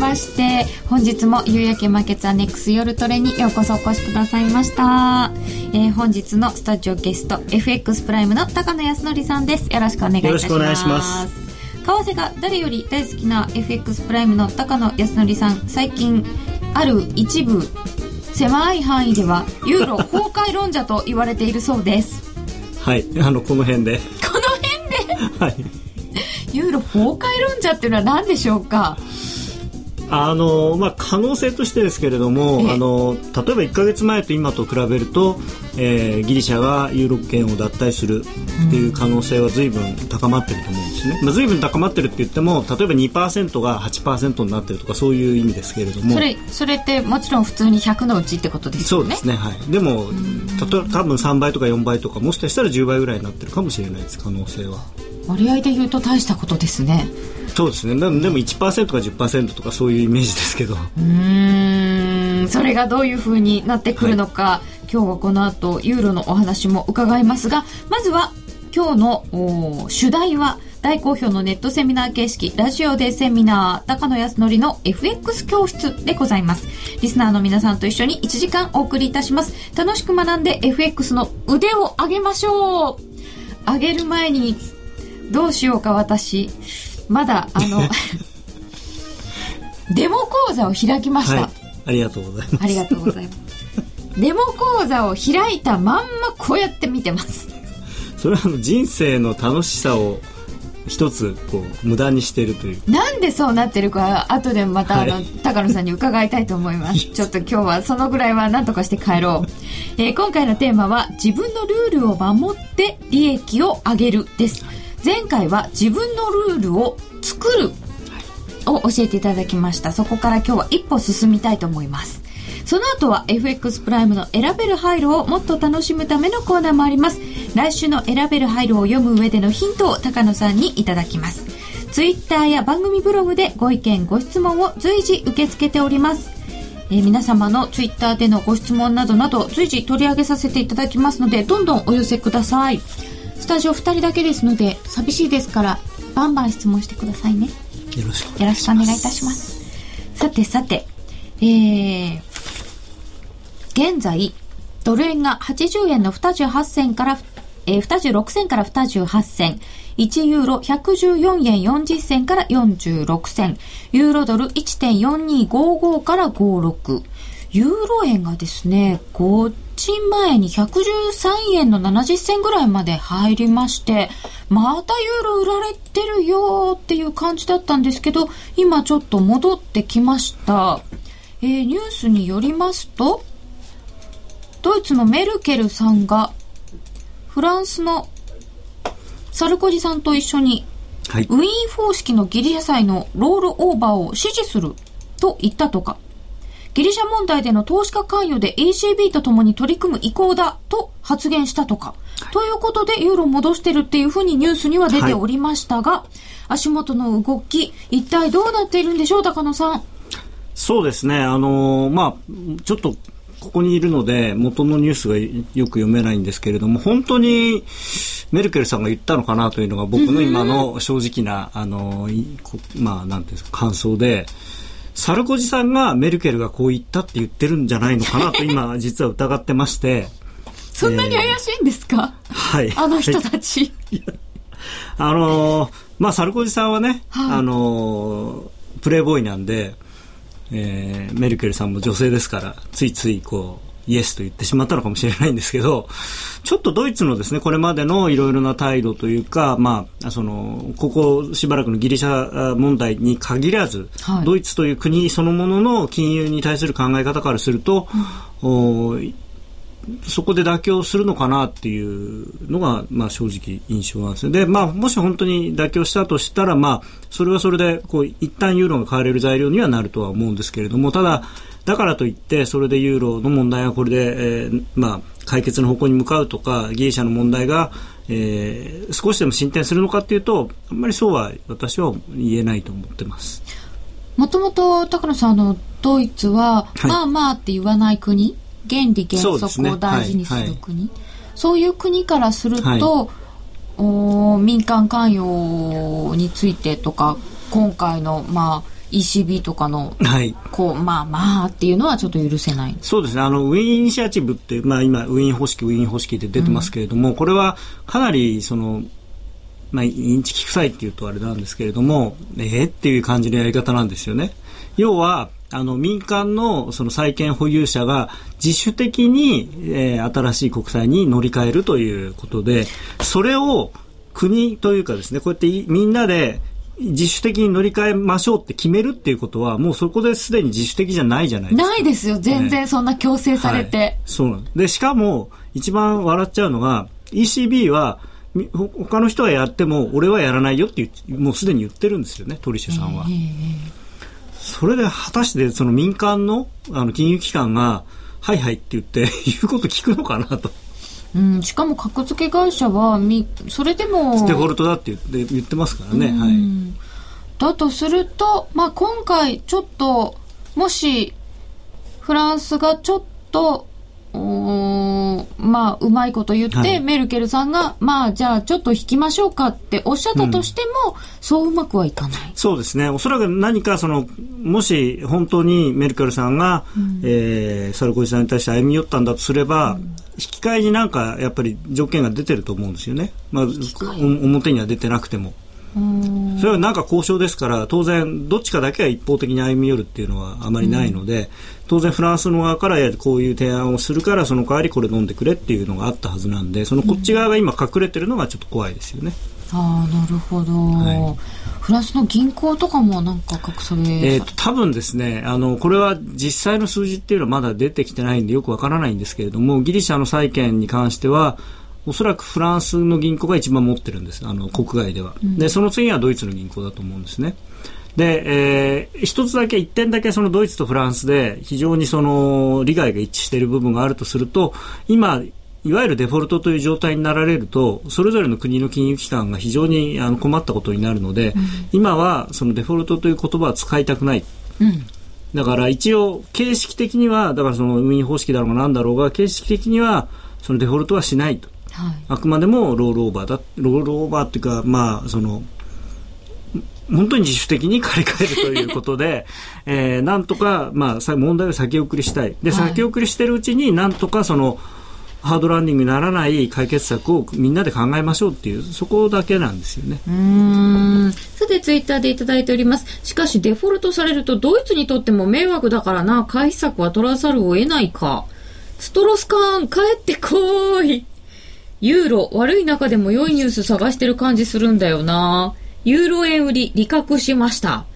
まして本日も夕焼けマーケッツアネックス夜トレにようこそお越しくださいました、えー、本日のスタジオゲスト FX プライムの高野康則さんです。よろしくお願いいたします。為替が誰より大好きな FX プライムの高野康則さん最近ある一部狭い範囲ではユーロ崩壊論者と言われているそうです。はいあのこの辺で。この辺で？はい。ユーロ崩壊論者っていうのは何でしょうか？あのまあ、可能性としてですけれどもあの例えば1か月前と今と比べると、えー、ギリシャがユーロ圏を脱退するっていう可能性は随分高まってると思うんですね、まあ、随分高まってるって言っても例えば2%が8%になってるとかそういう意味ですけれども。それそれってもちろん普通に100のうちってことですよね？そうですねはい。でもたと多分3倍とか4倍とかもしかしたら10倍ぐらいになってるかもしれないです可能性は。割合で言うと大したことですねそうですね。でも1%か10%とかそういうイメージですけど。うん。それがどういうふうになってくるのか、はい、今日はこの後ユーロのお話も伺いますがまずは今日の主題は大好評のネットセミナー形式ラジオでセミナー高野康則の FX 教室でございます。リスナーの皆さんと一緒に1時間お送りいたします。楽しく学んで FX の腕を上げましょう。上げる前にどうしようか私まだあの デモ講座を開きました、はい、ありがとうございます。ありがとうございます。デモ講座を開いたまんまこうやって見てます。それは人生の楽しさを一つこう無駄にしてるという。なんでそうなってるか後でまたあの、はい、高野さんに伺いたいと思います。ちょっと今日はそのぐらいは何とかして帰ろう、えー、今回のテーマは自分のルールを守って利益を上げるです前回は自分のルールを作る。を教えていただきました。そこから今日は一歩進みたいと思います。その後は FX プライムの選べる配慮をもっと楽しむためのコーナーもあります。来週の選べる配慮を読む上でのヒントを高野さんにいただきます。ツイッターや番組ブログでご意見ご質問を随時受け付けております。えー、皆様のツイッターでのご質問などなど随時取り上げさせていただきますのでどんどんお寄せくださいスタジオ2人だけですので寂しいですからバンバン質問してくださいね。よろしくお願いいたします。さてさてえー、現在ドル円が80円の28銭から、えー、26銭から28銭。1ユーロ114円40銭から46銭。ユーロドル1.4255から56ユーロ円がですね5賃前に113円の70銭ぐらいまで入りまして、またユーロ売られてるよっていう感じだったんですけど、今ちょっと戻ってきました。えー、ニュースによりますと、ドイツのメルケルさんが、フランスのサルコジさんと一緒に、はい、ウィーン方式のギリシャ債のロールオーバーを支持すると言ったとか、ギリシャ問題での投資家関与で ECB とともに取り組む意向だと発言したとか、はい、ということでユーロ戻してるっていうふうにニュースには出ておりましたが、はい、足元の動き、一体どうなっているんでしょう、高野さん。そうですね、あのー、まあ、ちょっとここにいるので元のニュースがよく読めないんですけれども本当にメルケルさんが言ったのかなというのが僕の今の正直な、あのまあなんていうんですか感想でサルコジさんがメルケルがこう言ったって言ってるんじゃないのかなと今 実は疑ってまして。そんなに怪しいんですか、えー、はい。あの人たち。あのー、まあ、サルコジさんはね、はい、あのー、プレイボーイなんで、えー、メルケルさんも女性ですから、ついついこう、イエスと言ってしまったのかもしれないんですけど、ちょっとドイツのですね、これまでのいろいろな態度というか、まあ、その、ここしばらくのギリシャ問題に限らず、はい、ドイツという国そのものの金融に対する考え方からすると、うん、そこで妥協するのかなっていうのが、まあ、正直印象なんですで、まあ、もし本当に妥協したとしたら、まあ、それはそれで、こう、一旦ユーロが買われる材料にはなるとは思うんですけれども、ただ、だからといってそれでユーロの問題がこれで、えーまあ、解決の方向に向かうとかギリシャの問題が、えー、少しでも進展するのかというとあんまりそうは私は言えないと思ってます。もともと高野さんあのドイツは、はい、まあまあって言わない国原理原則を大事にする国、ねはいはい、そういう国からすると、お民間関与についてとか今回のまあ ECB とかの、はい、こう、まあまあっていうのはちょっと許せない。そうですね。あの、ウィーンイニシアチブって、まあ今、ウィーン方式、ウィーン方式で出てますけれども、うん、これはかなり、その、まあ、インチキ臭いっていうとあれなんですけれども、えー、っていう感じのやり方なんですよね。要は、あの、民間のその債権保有者が自主的に、えー、新しい国債に乗り換えるということで、それを国というかですね、こうやってみんなで自主的に乗り換えましょうって決めるっていうことは、もうそこですでに自主的じゃないじゃないですか。ないですよ、全然そんな強制されて。はい、そうなんで、しかも、一番笑っちゃうのが、ECB は、他の人はやっても、俺はやらないよってもうすでに言ってるんですよね、トリシェさんは。それで果たしてその民間のあの金融機関が、はいはいって言って 言うこと聞くのかなと。うん、しかも格付け会社はみそれでもステフォルトだって言って言ってますからね、はい、だとすると、まあ、今回ちょっともしフランスがちょっとまあ、うまいこと言って、はい、メルケルさんが、まあ、じゃあちょっと引きましょうかっておっしゃったとしても、うん、そううまくはいかない。そうですね。おそらく何かその、もし本当にメルケルさんが、うん、えー、サルコジさんに対して歩み寄ったんだとすれば、うん、引き換えになんかやっぱり条件が出てると思うんですよね。まあ、表には出てなくても。それはなんか交渉ですから当然どっちかだけは一方的に歩み寄るっていうのはあまりないので、当然フランスの側からこういう提案をするからその代わりこれ飲んでくれっていうのがあったはずなんでそのこっち側が今隠れてるのがちょっと怖いですよね。ああなるほど、はい、フランスの銀行とかもなんか隠されえーと、多分ですねあのこれは実際の数字っていうのはまだ出てきてないんでよくわからないんですけれどもギリシャの債券に関してはおそらくフランスの銀行が一番持ってるんです。あの国外では、うん、でその次はドイツの銀行だと思うんですね。で、えー、一つだけ、一点だけそのドイツとフランスで非常にその利害が一致している部分があるとすると、今、いわゆるデフォルトという状態になられると、それぞれの国の金融機関が非常にあの困ったことになるので、うん、今はそのデフォルトという言葉は使いたくない。うん。だから一応形式的にはだからその運営方式だろうがなんだろうが形式的にはそのデフォルトはしないと、はい、あくまでもロールオーバーだロールオーバーっていうかまあその本当に自主的に借り換えるということで、えー、なんとか、まあ、問題を先送りしたい。で、先送りしてるうちに、なんとかその、ハードランディングにならない解決策をみんなで考えましょうっていう、そこだけなんですよね。うん。さて、ツイッターでいただいております。しかし、デフォルトされると、ドイツにとっても迷惑だからな、回避策は取らざるを得ないか。ストロスカーン、帰ってこい。ユーロ、悪い中でも良いニュース探してる感じするんだよな。ユーロ円売り、利確しました。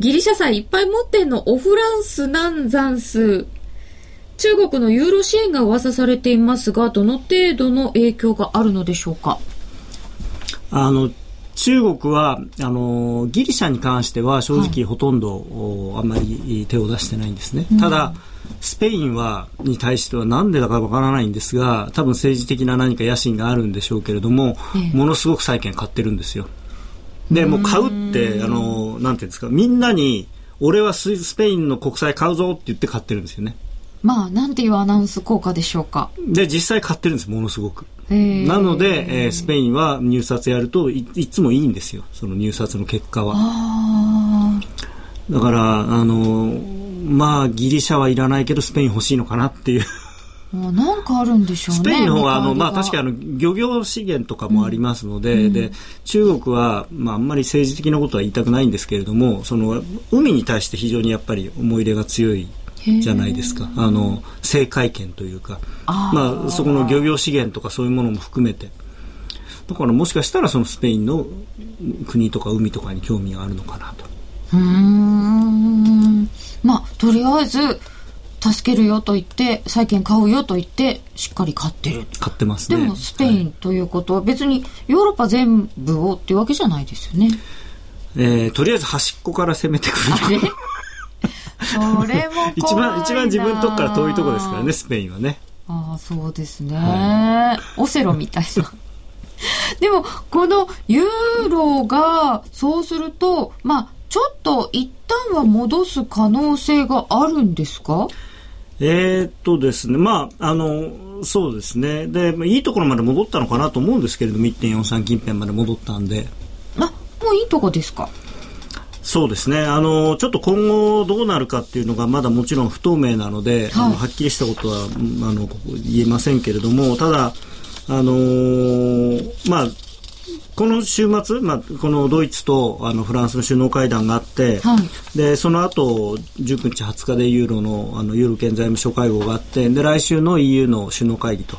ギリシャ債いっぱい持ってんの？オフランスなんざんす。中国のユーロ支援が噂されていますが、どの程度の影響があるのでしょうか？あの、中国はあのギリシャに関しては正直ほとんど、はい、あんまり手を出してないんですね。ただ、スペインはに対してはなんでだかわからないんですが多分政治的な何か野心があるんでしょうけれども、ええ、ものすごく債券買ってるんですよ。でもう買うってあのなんていうんですかみんなに俺はスペインの国債買うぞって言って買ってるんですよね。まあ、なんていうアナウンス効果でしょうか。で、実際買ってるんです、ものすごく。なので、えー、スペインは入札やるといいつもいいんですよ、その入札の結果は。だから、あの、まあ、ギリシャはいらないけど、スペイン欲しいのかなっていう。なんかあるんでしょうね。スペインの方は、あの、まあ、確かに、あの、漁業資源とかもありますので、うん、で、中国は、まあ、あんまり政治的なことは言いたくないんですけれども、その、海に対して非常にやっぱり思い入れが強いじゃないですか。あの政界権というか。まあ、そこの漁業資源とかそういうものも含めて。だからもしかしたらそのスペインの国とか海とかに興味があるのかなと。うん。まあとりあえず助けるよと言って債券買うよと言ってしっかり買ってる。買ってますね。でもスペインということは別にヨーロッパ全部をっていうわけじゃないですよね、えー、とりあえず端っこから攻めてくるそれも 一番一番自分のとこから遠いとこですからねスペインはね。ああそうですね、はい、オセロみたいな。でもこのユーロがそうするとまあちょっと一旦は戻す可能性があるんですか？えー、っとですね、まあ、あの、そうですね。で、いいところまで戻ったのかなと思うんですけれども、1.43近辺まで戻ったんで。あ、もういいとこですか？そうですねあのちょっと今後どうなるかっていうのがまだもちろん不透明なので、はい、あのはっきりしたことはあの言えませんけれどもただあのー、まあこの週末、まあ、このドイツとあのフランスの首脳会談があって、はい、でその後19日、20日でユーロのあのユーロ圏財務省会合があってで来週の EU の首脳会議と。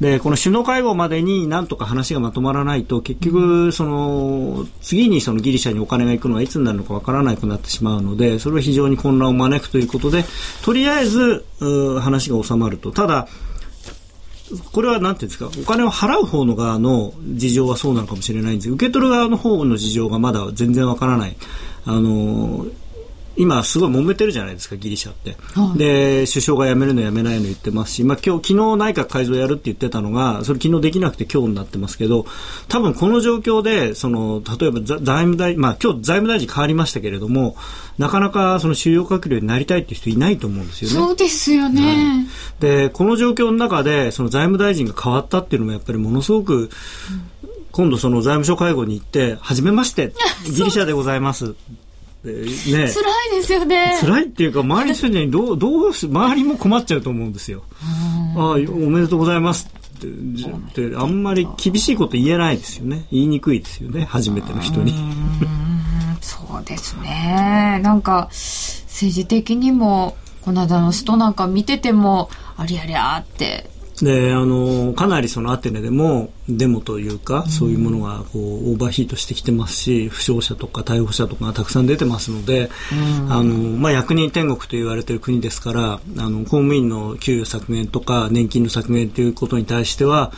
でこの首脳会合までになんとか話がまとまらないと結局、その次にそのギリシャにお金が行くのはいつになるのかわからなくなってしまうのでそれは非常に混乱を招くということでとりあえず話が収まると。ただこれはなんていうんですか、お金を払う方の側の事情はそうなのかもしれないんです受け取る側の方の事情がまだ全然わからない。あの今すごい揉めてるじゃないですかギリシャって、はい、で首相が辞めるの辞めないの言ってますし、まあ、今日昨日内閣改造やるって言ってたのがそれ昨日できなくて今日になってますけど多分この状況でその例えば財務大まあ今日財務大臣変わりましたけれどもなかなかその主要閣僚になりたいっていう人いないと思うんですよね。そうですよね、はい、でこの状況の中でその財務大臣が変わったっていうのもやっぱりものすごく、うん。今度その財務省会合に行って、はじめまして、ギリシャでございます。ね、辛いですよね。辛いっていうか、周りの人にどう、どうす、周りも困っちゃうと思うんですよ。ああ、おめでとうございますって、あんまり厳しいこと言えないですよね。言いにくいですよね、初めての人に。そうですね。なんか、政治的にも、この間の人なんか見てても、ありゃりゃって、であのかなりそのアテネでもデモというか、そういうものがこうオーバーヒートしてきてますし負傷者とか逮捕者とかがたくさん出てますので、あのまあ、役人天国と言われている国ですからあの公務員の給与削減とか年金の削減ということに対しては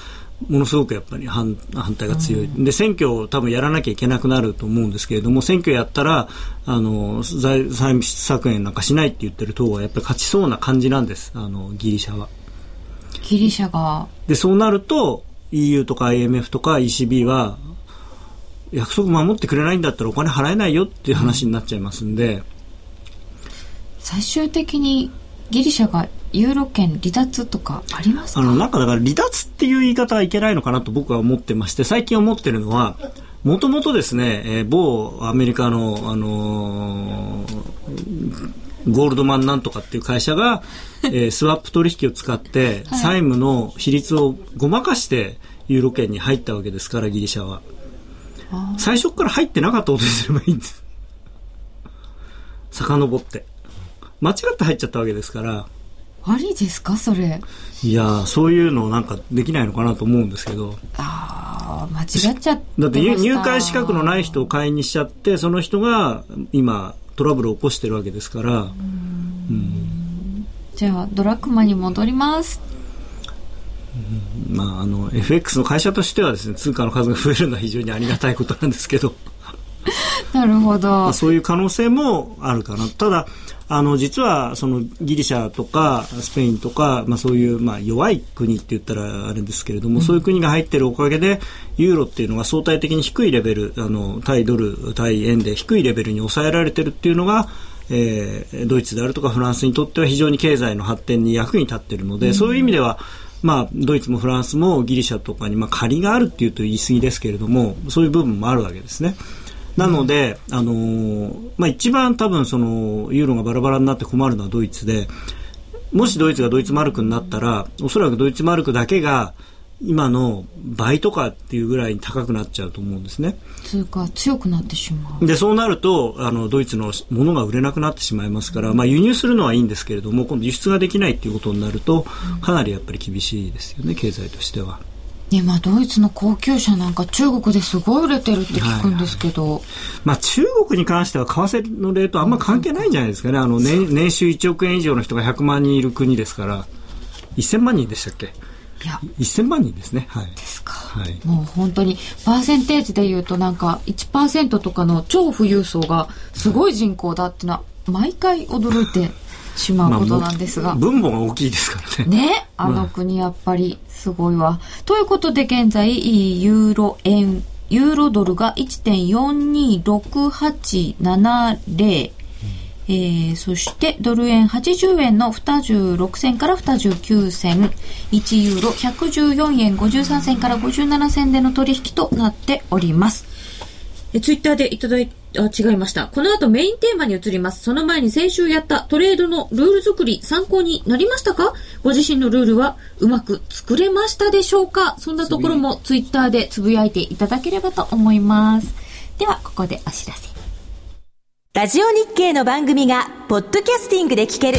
ものすごくやっぱり反反対が強い、うん、で選挙を多分やらなきゃいけなくなると思うんですけれども選挙やったらあの財務削減なんかしないって言ってる党はやっぱり勝ちそうな感じなんですあのギリシャは。ギリシャが。で、そうなると、EU とか IMF とか ECB は、約束守ってくれないんだったらお金払えないよっていう話になっちゃいますんで。最終的にギリシャがユーロ圏離脱とかありますかあの、なんかだから離脱っていう言い方はいけないのかなと僕は思ってまして、最近思ってるのは、もともとですね、えー、某アメリカの、あのーゴールドマンなんとかっていう会社が、えー、スワップ取引を使って債務の比率をごまかしてユーロ圏に入ったわけですからギリシャは。最初から入ってなかったことにすればいいんです。遡って。間違って入っちゃったわけですから。ありですか？それ。いやそういうのなんかできないのかなと思うんですけど。ああ間違っちゃってだって入会資格のない人を会員にしちゃってその人が今トラブルを起こしてるわけですから、うん、じゃあドラッグマに戻ります。まあ、あの FX の会社としてはですね通貨の数が増えるのは非常にありがたいことなんですけど なるほど、まあ、そういう可能性もあるかな。ただあの実はそのギリシャとかスペインとか、まあ、そういうまあ弱い国って言ったらあれですけれども、うん、そういう国が入ってるおかげでユーロっていうのが相対的に低いレベルあの対ドル対円で低いレベルに抑えられてるっていうのがえー、ドイツであるとかフランスにとっては非常に経済の発展に役に立っているので、うん、そういう意味では、まあ、ドイツもフランスもギリシャとかに、まあ、借りがあるっていうと言い過ぎですけれどもそういう部分もあるわけですね。なので、あのー、まあ、一番多分そのユーロがバラバラになって困るのはドイツでもしドイツがドイツマルクになったらおそらくドイツマルクだけが今の倍とかっていうぐらいに高くなっちゃうと思うんですね。通貨強くなってしまう。で、そうなると、あの、ドイツのものが売れなくなってしまいますから、まあ輸入するのはいいんですけれども、今度輸出ができないっていうことになると、かなりやっぱり厳しいですよね、経済としては。今ドイツの高級車なんか中国ですごい売れてるって聞くんですけど、はいはい、まあ、中国に関しては為替のレートあんま関係ないんじゃないですかねあの年年収1億円以上の人が100万人いる国ですから1000万人でしたっけ？いや。1000万人ですね。はい。ですか、はい、もう本当にパーセンテージでいうとなんか1%とかの超富裕層がすごい人口だっていうのは毎回驚いてしまうことなんですが、まあ、分母が大きいですからね。ねあの国やっぱりすごいわ。ということで現在、ユーロ円、ユーロドルが1.426870、えー、そしてドル円80円の26銭から29銭、1ユーロ114円53銭から57銭での取引となっております。えツイッターでいただいあ、違いました。この後メインテーマに移ります。その前に先週やったトレードのルール作り参考になりましたか？ご自身のルールはうまく作れましたでしょうか？そんなところもツイッターでつぶやいていただければと思います。では、ここでお知らせ。ラジオ日経の番組がポッドキャスティングで聞ける。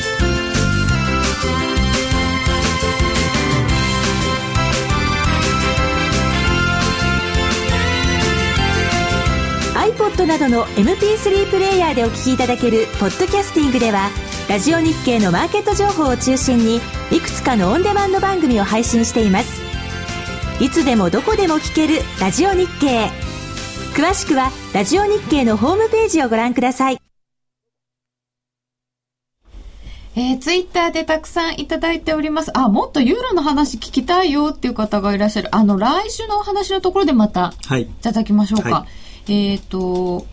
iPod などの MP3 プレイヤーでお聞きいただけるポッドキャスティングではラジオ日経のマーケット情報を中心にいくつかのオンデマンド番組を配信していますいつでもどこでも聞けるラジオ日経詳しくはラジオ日経のホームページをご覧くださいえー、ツイッターでたくさんいただいております。あ、もっとユーロの話聞きたいよっていう方がいらっしゃる。あの、来週のお話のところでまた、はいいただきましょうか。はえっ、と、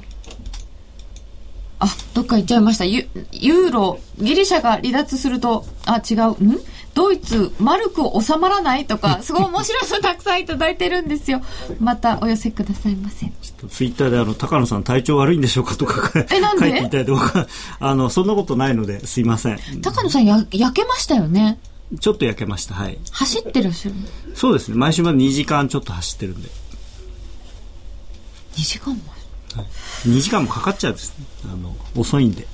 あ、どっか行っちゃいました。ユユーロ、ギリシャが離脱すると、あ、違う、ん？ドイツ、丸く収まらないとか、すごい面白いのたくさんいただいてるんですよ。またお寄せくださいませ。ツイッターであの高野さん体調悪いんでしょうかとかえなんで？書いていただいて僕はあのそんなことないのですいません高野さんや、焼けましたよね？ちょっと焼けましたはい走ってらっしゃる。そうですね毎週まで2時間ちょっと走ってるんで2時間前。2時間もかかっちゃうんですね。あの遅いんで。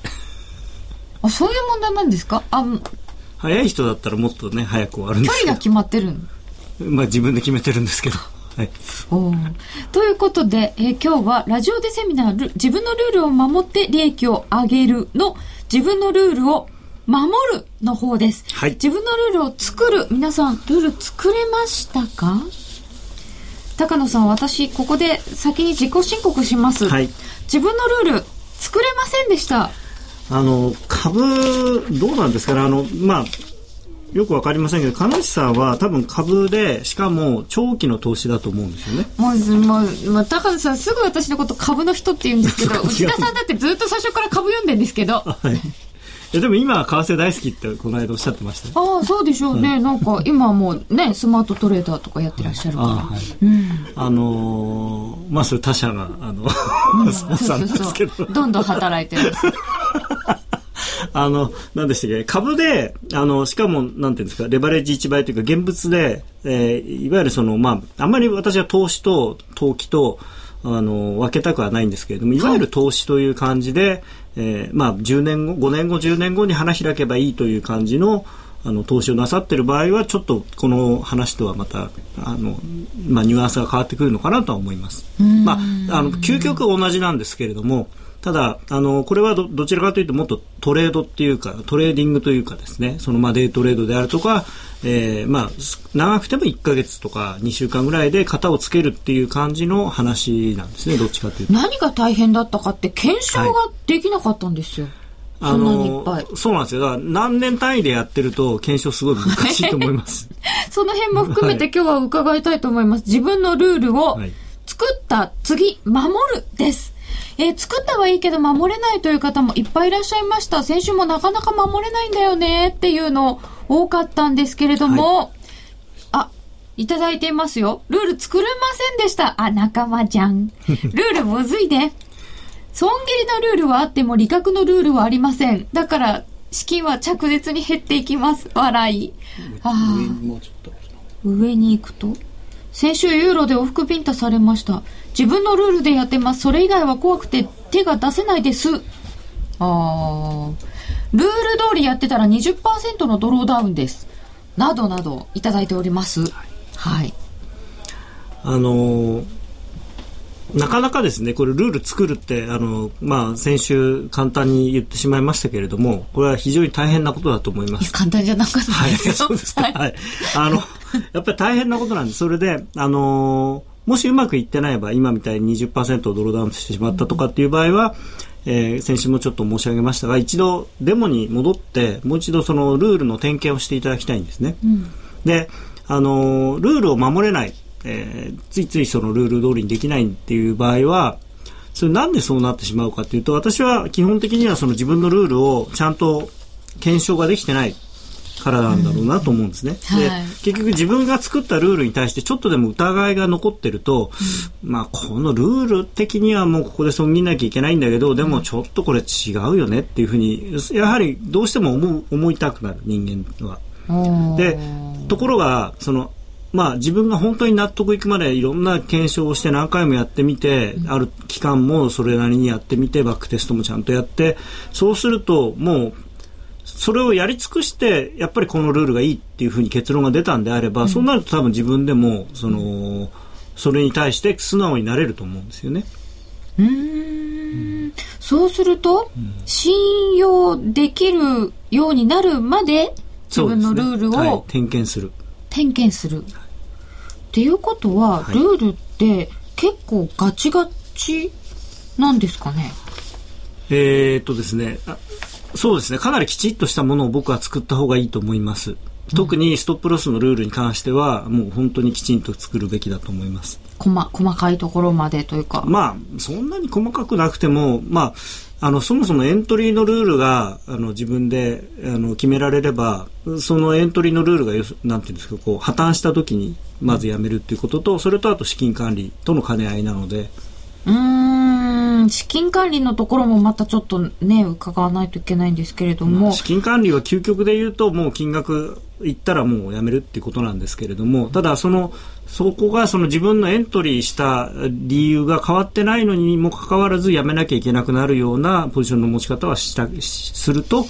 あ、そういう問題なんですか？あ、早い人だったらもっとね早く終わるんですけど距離が決まってるんまあ自分で決めてるんですけど。はい。おー。ということで、えー今日はラジオでセミナール自分のルールを守って利益を上げるの自分のルールを守るの方です。はい。自分のルールを作る。皆さん、ルール作れましたか？高野さん、私、ここで先に自己申告します。はい。自分のルール、作れませんでした。あの株どうなんですかね。あのまあよくわかりませんけど金内さんは多分株でしかも長期の投資だと思うんですよね。もう、もう、もう高野さん、すぐ私のこと株の人って言うんですけど、内田さんだってずっと最初から株読んでんですけど、はいいやでも今は為替大好きってこの間おっしゃってましたよああ、そうでしょうね。なんか、今はもうね、スマートトレーダーとかやってらっしゃるから。あはいうん。あのーまあそれ他社があのスポンサーなんですけどどんどん働いてる。あの、なんでしたっけ、株で、あの、しかも、なんていうんですか、レバレッジ1倍というか、現物で、えーいわゆるその、まあ、あんまり私は投資と投機と、あの、分けたくはないんですけれども、いわゆる投資という感じで、えーまあ、10年後、5年後、10年後に花開けばいいという感じの、あの、投資をなさっている場合は、ちょっと、この話とはまた、あの、まあ、ニュアンスが変わってくるのかなとは思います。まあ、あの、究極は同じなんですけれども、ただ、あの、これはどどちらかというともっとトレードっていうか、トレーディングというかですね、そのまあデイトレードであるとか、えーまあ、す長くても1ヶ月とか2週間ぐらいで片をつけるっていう感じの話なんですね、どっちかというと。何が大変だったかって検証ができなかったんですよ。あそんなにいっぱい。そうなんですよ。だから何年単位でやってると検証すごい難しいと思います。その辺も含めて今日は伺いたいと思います。自分のルールをはい作った次、守るです。えー作ったはいいけど守れないという方もいっぱいいらっしゃいました。先週もなかなか守れないんだよねっていうの多かったんですけれども、あ、いただいていますよ。ルール作れませんでした。あ、仲間じゃん。ルールむずいね。損切りのルールはあっても利確のルールはありません。だから、資金は着実に減っていきます。笑い。あー上に行くと？先週ユーロで往復ビンタされました。自分のルールでやってます。それ以外は怖くて手が出せないです。あー。ルール通りやってたら20%のドローダウンです。などなどいただいております。はい。あのなかなかですね、これルール作るって、あの、まあ、先週簡単に言ってしまいましたけれども、これは非常に大変なことだと思います。簡単じゃなかったはい、ですよ。そうですか。はいはい。あの、やっぱり大変なことなんです。それで、あのーもしうまくいってない場合、今みたいに20%をドローダウンしてしまったとかっていう場合は、えー、先週もちょっと申し上げましたが、一度デモに戻って、もう一度そのルールの点検をしていただきたいんですね。うん、で、あのー、ルールを守れない、えー、ついついそのルール通りにできないっていう場合は、それなんでそうなってしまうかというと、私は基本的にはその自分のルールをちゃんと検証ができてないからなんだろうなと思うんですね。うん、で、はい、結局自分が作ったルールに対してちょっとでも疑いが残ってると、うん、まあこのルール的にはもうここで損切んなきゃいけないんだけど、でもちょっとこれ違うよねっていうふうに、やはりどうしても思う思いたくなる人間は。で、ところが、そのまあ、自分が本当に納得いくまでいろんな検証をして何回もやってみて、ある期間もそれなりにやってみてバックテストもちゃんとやってそうするともうそれをやり尽くしてやっぱりこのルールがいいっていうふうに結論が出たんであれば、うん、そうなると多分自分でもそのそれに対して素直になれると思うんですよね。うん。そうすると、うん、信用できるようになるまで自分のルールを、ねはい、点検する。点検する。っていうことは、はい、ルールって結構ガチガチなんですかね？えー、っとですねそうですね。かなりきちっとしたものを僕は作った方がいいと思います。特にストップロスのルールに関してはもう本当にきちんと作るべきだと思います。細細かいところまでというか。まあそんなに細かくなくてもまああのそもそもエントリーのルールがあの自分であの決められればそのエントリーのルールがなんていうんですかこう破綻した時にまずやめるっていうこととそれとあと資金管理との兼ね合いなのでうん。資金管理のところもまたちょっとね伺わないといけないんですけれども、資金管理は究極で言うともう金額いったらもうやめるっていうことなんですけれどもただそのそこがその自分のエントリーした理由が変わってないのにもかかわらずやめなきゃいけなくなるようなポジションの持ち方はしたすると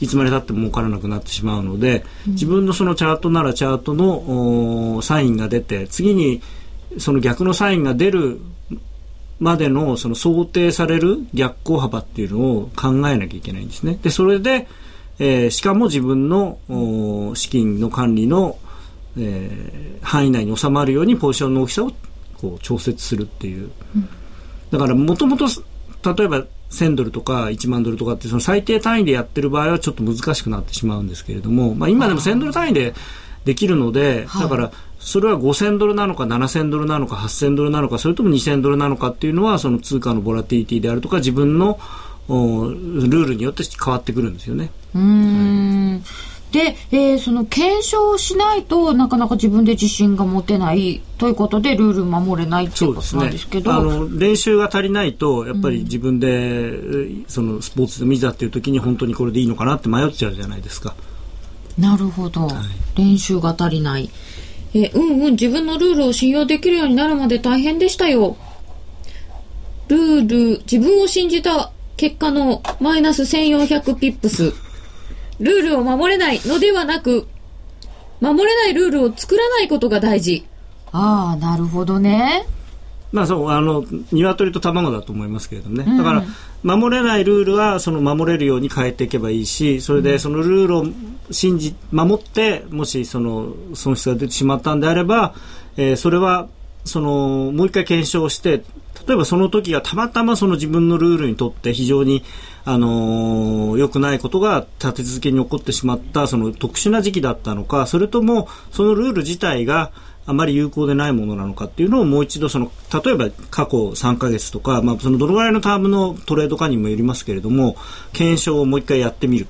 いつまでたっても儲からなくなってしまうので、自分のそのチャートならチャートのサインが出て次にその逆のサインが出るまでのその想定される逆行幅っていうのを考えなきゃいけないんですね。で、それで、えー、しかも自分の資金の管理の、えー、範囲内に収まるようにポジションの大きさをこう調節するっていう。だからもともと例えば1000ドルとか1万ドルとかってその最低単位でやってる場合はちょっと難しくなってしまうんですけれども、まあ、今でも1000ドル単位でできるので、だからそれは5000ドルなのか7000ドルなのか8000ドルなのかそれとも2000ドルなのかっていうのはその通貨のボラティリティであるとか自分のルールによって変わってくるんですよね。うん、で、えー、その検証をしないとなかなか自分で自信が持てないということでルール守れないっていうことなんですけど、ね、あの練習が足りないとやっぱり自分で、うん、そのスポーツでもいざっていう時に本当にこれでいいのかなって迷っちゃうじゃないですか。なるほど、はい、練習が足りない。えうんうん、自分のルールを信用できるようになるまで大変でしたよ。ルール、自分を信じた結果のマイナス1400ピップス。ルールを守れないのではなく、守れないルールを作らないことが大事。ああ、なるほどね。まあそう、あの、鶏と卵だと思いますけれどもね。だから、守れないルールは、その守れるように変えていけばいいし、それでそのルールを信じ、守って、もしその損失が出てしまったんであれば、えー、それは、その、もう一回検証して、例えばその時がたまたまその自分のルールにとって非常に、あのー、良くないことが立て続けに起こってしまったその特殊な時期だったのかそれともそのルール自体があまり有効でないものなのかっていうのをもう一度その例えば過去3か月とか、まあ、そのどのぐらいのタームのトレードかにもよりますけれども検証をもう一回やってみる。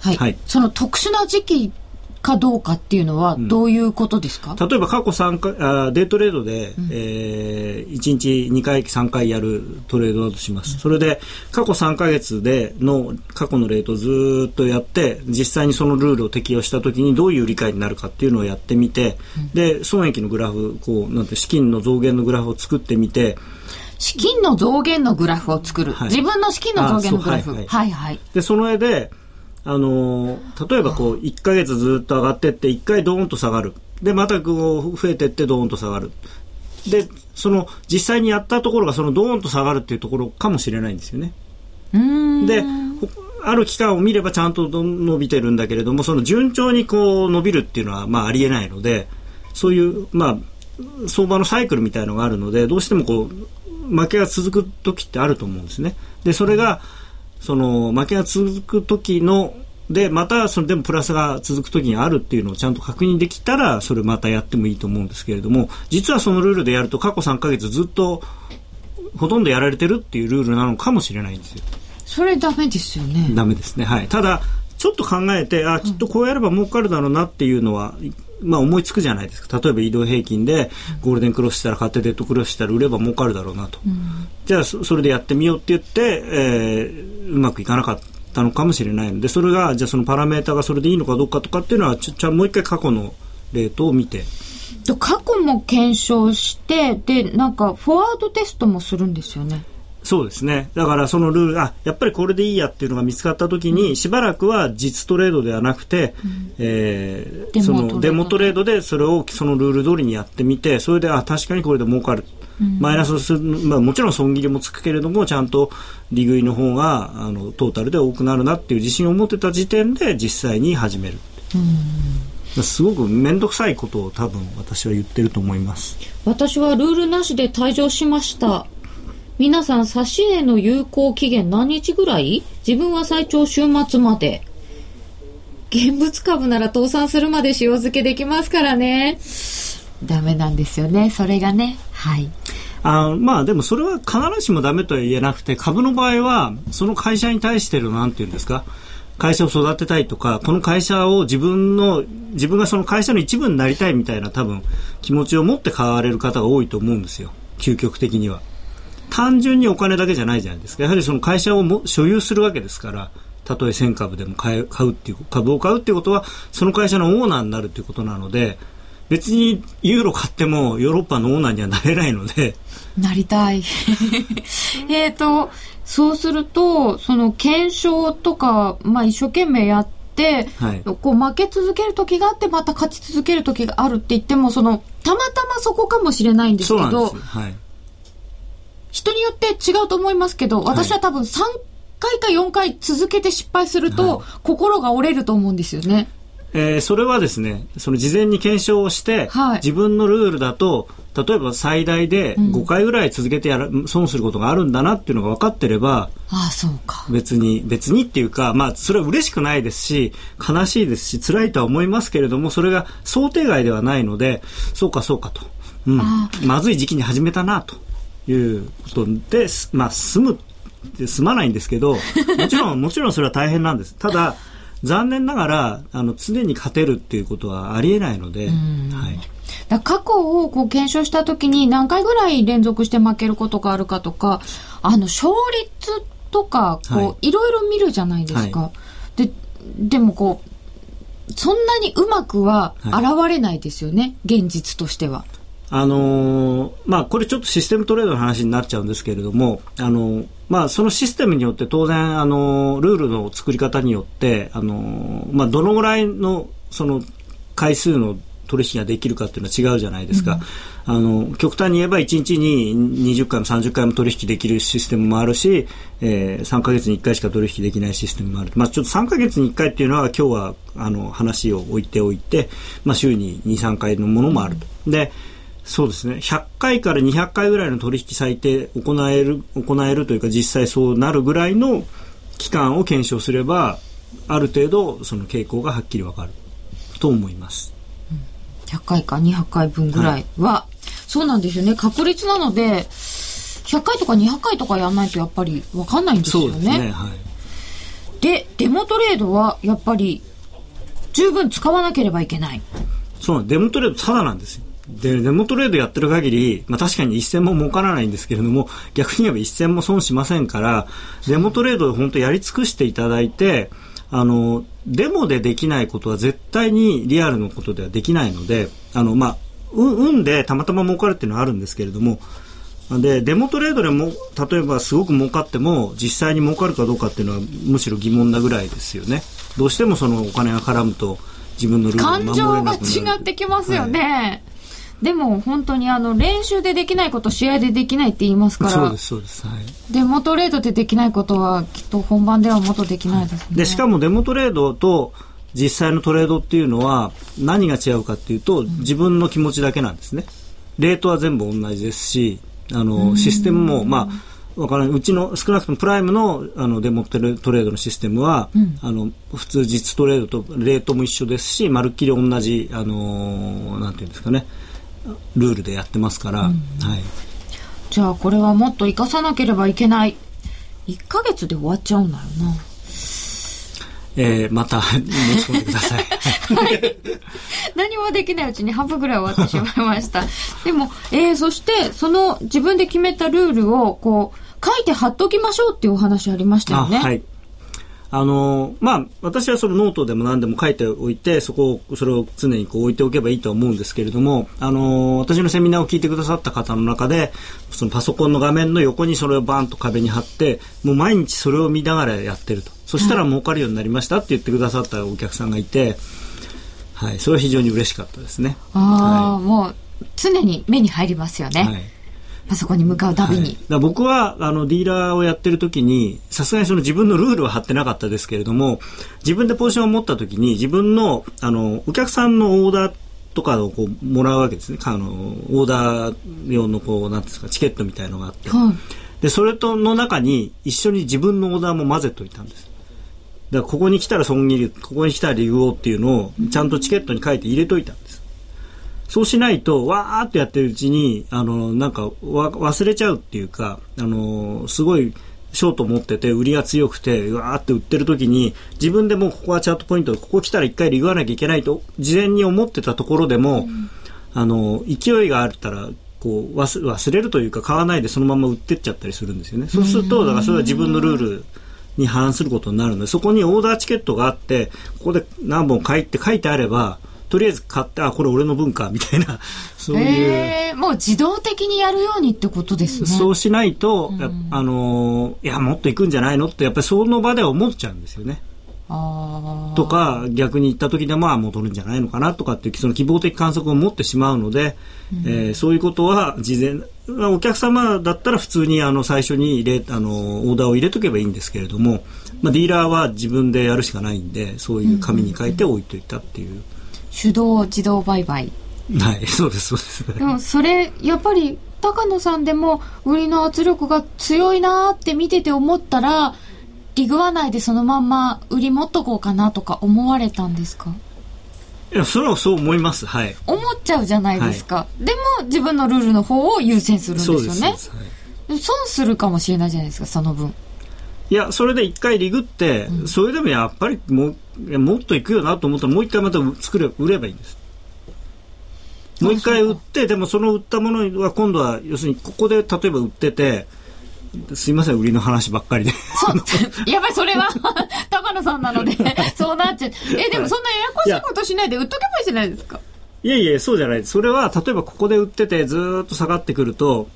はい、はい、その特殊な時期かどうかっていうのはどういうことですか、うん、例えば過去3回あデートレードで、うん、えー、1日2回3回やるトレードだとします、うん、それで過去3か月での過去のレートをずっとやって実際にそのルールを適用した時にどういう理解になるかっていうのをやってみて、で損益のグラフこうなんて資金の増減のグラフを作ってみて資金の増減のグラフを作る、はい、自分の資金の増減のグラフ。はい、はい、はい。でその上であの例えばこう1か月ずっと上がってって1回ドーンと下がるでまたこう増えてってドーンと下がるでその実際にやったところがそのドーンと下がるっていうところかもしれないんですよね。である期間を見ればちゃんと伸びてるんだけれどもその順調にこう伸びるっていうのはまあありえないのでそういうまあ相場のサイクルみたいのがあるのでどうしてもこう負けが続く時ってあると思うんですね。でそれがその負けが続く時のでまたそれでもプラスが続く時にあるっていうのをちゃんと確認できたらそれまたやってもいいと思うんですけれども実はそのルールでやると過去3ヶ月ずっとほとんどやられてるっていうルールなのかもしれないんですよ。それダメですよね。ダメですね。はい。ただ、ちょっと考えて、あ、きっとこうやれば儲かるだろうなっていうのは、まあ思いつくじゃないですか。例えば移動平均でゴールデンクロスしたら買ってデッドクロスしたら売れば儲かるだろうなと。うん、じゃあそれでやってみようって言って、えー、うまくいかなかったのかもしれないので、それが、じゃあそのパラメータがそれでいいのかどうかとかっていうのは、ちゃもう一回過去のレートを見て。過去も検証して、で、なんかフォワードテストもするんですよね。そうですね。だからそのルール、あ、やっぱりこれでいいやっていうのが見つかったときに、しばらくは実トレードではなくて、うん、えー、そのデモトレードでそれをそのルール通りにやってみて、それで、あ、確かにこれで儲かる。うん、マイナスする、まあもちろん損切りもつくけれども、ちゃんと利食いの方が、あの、トータルで多くなるなっていう自信を持ってた時点で実際に始める。うん、すごく面倒くさいことを多分私は言ってると思います。私はルールなしで退場しました。皆さん、差し値の有効期限何日ぐらい？自分は最長週末まで。現物株なら倒産するまで塩漬けできますからね。ダメなんですよね。それがね。はい。あまあでもそれは必ずしもダメとは言えなくて株の場合はその会社に対してのなんていうんですか？会社を育てたいとかこの会社を自分の自分がその会社の一部になりたいみたいな多分気持ちを持って買われる方が多いと思うんですよ究極的には。単純にお金だけじゃないじゃないですか。やはりその会社をも所有するわけですから、たとえ1000株でも買う買うっていう、株を買うっていうことは、その会社のオーナーになるっていうことなので、別にユーロ買ってもヨーロッパのオーナーにはなれないので。なりたい。えっと、そうすると、その検証とか、まあ一生懸命やって、はい、こう負け続ける時があってまた勝ち続ける時があるって言ってもそのたまたまそこかもしれないんですけど、はい、人によって違うと思いますけど、私は多分3回か4回続けて失敗すると、心が折れると思うんですよね。えー、それはですね、その事前に検証をして、はい、自分のルールだと、例えば最大で5回ぐらい続けてやる、うん、損することがあるんだなっていうのが分かってれば、ああ、そうか。別に、別にっていうか、まあ、それは嬉しくないですし、悲しいですし、辛いとは思いますけれども、それが想定外ではないので、そうかそうかと。うん。まずい時期に始めたなと。いうことで、まあ、済むって済まないんですけど、もちろん、もちろんそれは大変なんです。ただ、残念ながら、あの、常に勝てるっていうことはありえないので、はい。だ過去をこう検証したときに何回ぐらい連続して負けることがあるかとか、あの、勝率とか、こう、はい、いろいろ見るじゃないですか。はい、で、でもこう、そんなにうまくは現れないですよね、はい、現実としては。あのー、まあ、これちょっとシステムトレードの話になっちゃうんですけれども、あのー、まあ、そのシステムによって当然、あのー、ルールの作り方によって、あのまあ、どのぐらいの、その、回数の取引ができるかっていうのは違うじゃないですか。うん、あの、極端に言えば1日に20回も30回も取引できるシステムもあるし、えー、3ヶ月に1回しか取引できないシステムもある。まあ、ちょっと3ヶ月に1回っていうのは今日は、あの、話を置いておいて、まあ、週に2、3回のものもあると。で、そうですね100回から200回ぐらいの取引最低行える行えるというか実際そうなるぐらいの期間を検証すればある程度その傾向がはっきりわかると思います。100回か200回分ぐらいは、はい、そうなんですよね確率なので100回とか200回とかやらないとやっぱり分かんないんですよね。でね、はい、でデモトレードはやっぱり十分使わなければいけない。そうデモトレードただなんですよ。で、デモトレードやってる限り、まあ確かに一銭も儲からないんですけれども、逆に言えば一銭も損しませんから、デモトレードで本当やり尽くしていただいて、あの、デモでできないことは絶対にリアルのことではできないので、あの、まあ、運でたまたま儲かるっていうのはあるんですけれども、で、デモトレードでも、例えばすごく儲かっても、実際に儲かるかどうかっていうのはむしろ疑問なぐらいですよね。どうしてもそのお金が絡むと、自分のルールを守れなくなる。感情が違ってきますよね。はいでも本当にあの練習でできないこと試合でできないって言いますから。そうですそうです、はい、デモトレードでできないことはきっと本番ではもっとできないですね、でしかもデモトレードと実際のトレードっていうのは何が違うかっていうと自分の気持ちだけなんですね。レートは全部同じですしあのシステムもまあわからないうちの少なくともプライムのあのデモトレードのシステムは、うん、あの普通実トレードとレートも一緒ですしまるっきり同じあのなんていうんですかねルールでやってますから、うん、はい、じゃあこれはもっと生かさなければいけない1か月で終わっちゃうんだよなえー、また申し込んでください。はい。何もできないうちに半分ぐらい終わってしまいました。でも、えー、そして、その自分で決めたルールを、こう、書いて貼っときましょうっていうお話ありましたよね。はい。あのまあ、私はそのノートでも何でも書いておいてそこをそれを常にこう置いておけばいいと思うんですけれども、あの私のセミナーを聞いてくださった方の中でそのパソコンの画面の横にそれをバンと壁に貼ってもう毎日それを見ながらやってるとそしたら儲かるようになりましたって言ってくださったお客さんがいて、はい、それは非常に嬉しかったですね。ああ、はい、もう常に目に入りますよね。はいパソコンに向かうたびに。はい、僕はあのディーラーをやってる時にさすがにその自分のルールは貼ってなかったですけれども自分でポジションを持った時に自分のあのお客さんのオーダーとかをこうもらうわけですねあのオーダー用のこうなんですかチケットみたいのがあって、はい、でそれとの中に一緒に自分のオーダーも混ぜといたんです。だからここに来たら損切りここに来たら理由をっていうのをちゃんとチケットに書いて入れといたんです。そうしないと、わーってやってるうちに、あの、なんか、忘れちゃうっていうか、あの、すごい、ショート持ってて、売りが強くて、わーって売ってる時に、自分でもここはチャートポイント、ここ来たら一回リグわなきゃいけないと、事前に思ってたところでも、うん、あの、勢いがあったら、こう忘、忘れるというか、買わないでそのまま売ってっちゃったりするんですよね。そうすると、だからそれは自分のルール、に反することになるので、そこにオーダーチケットがあって、ここで何本買いって書いてあれば、とりあえず買って、あ、これ俺の分か、みたいな、そういう。えー、もう自動的にやるようにってことですね。そうしないと、うん、あの、いや、もっといくんじゃないのって、やっぱりその場で思っちゃうんですよね。とか逆に言った時でも戻るんじゃないのかなとかっていうその希望的観測を持ってしまうので、うん、えー、そういうことは事前お客様だったら普通にあの最初にレあのオーダーを入れとけばいいんですけれども、まあ、ディーラーは自分でやるしかないんでそういう紙に書いて置いといたっていう。手動自動売買。はい。そうですそうです。でもそれやっぱり高野さんでも売りの圧力が強いなって見てて思ったらリグわないでそのまんま売り持っとこうかなとか思われたんですか？いやそれはそう思います。はい。思っちゃうじゃないですか、はい、でも自分のルールの方を優先するんですよね、はい、損するかもしれないじゃないですかその分。いやそれで一回リグって、うん、それでもやっぱりもうもっといくよなと思ったらもう一回また作れ売ればいいんです。もう一回売ってでもその売ったものは今度は要するにここで例えば売っててすいません売りの話ばっかりで。やばいそれは 高野さんなので そうなっちゃう。えでもそんなややこしいことしないで売っとけばいいじゃないですか。いやいやそうじゃないそれは例えばここで売っててずっと下がってくると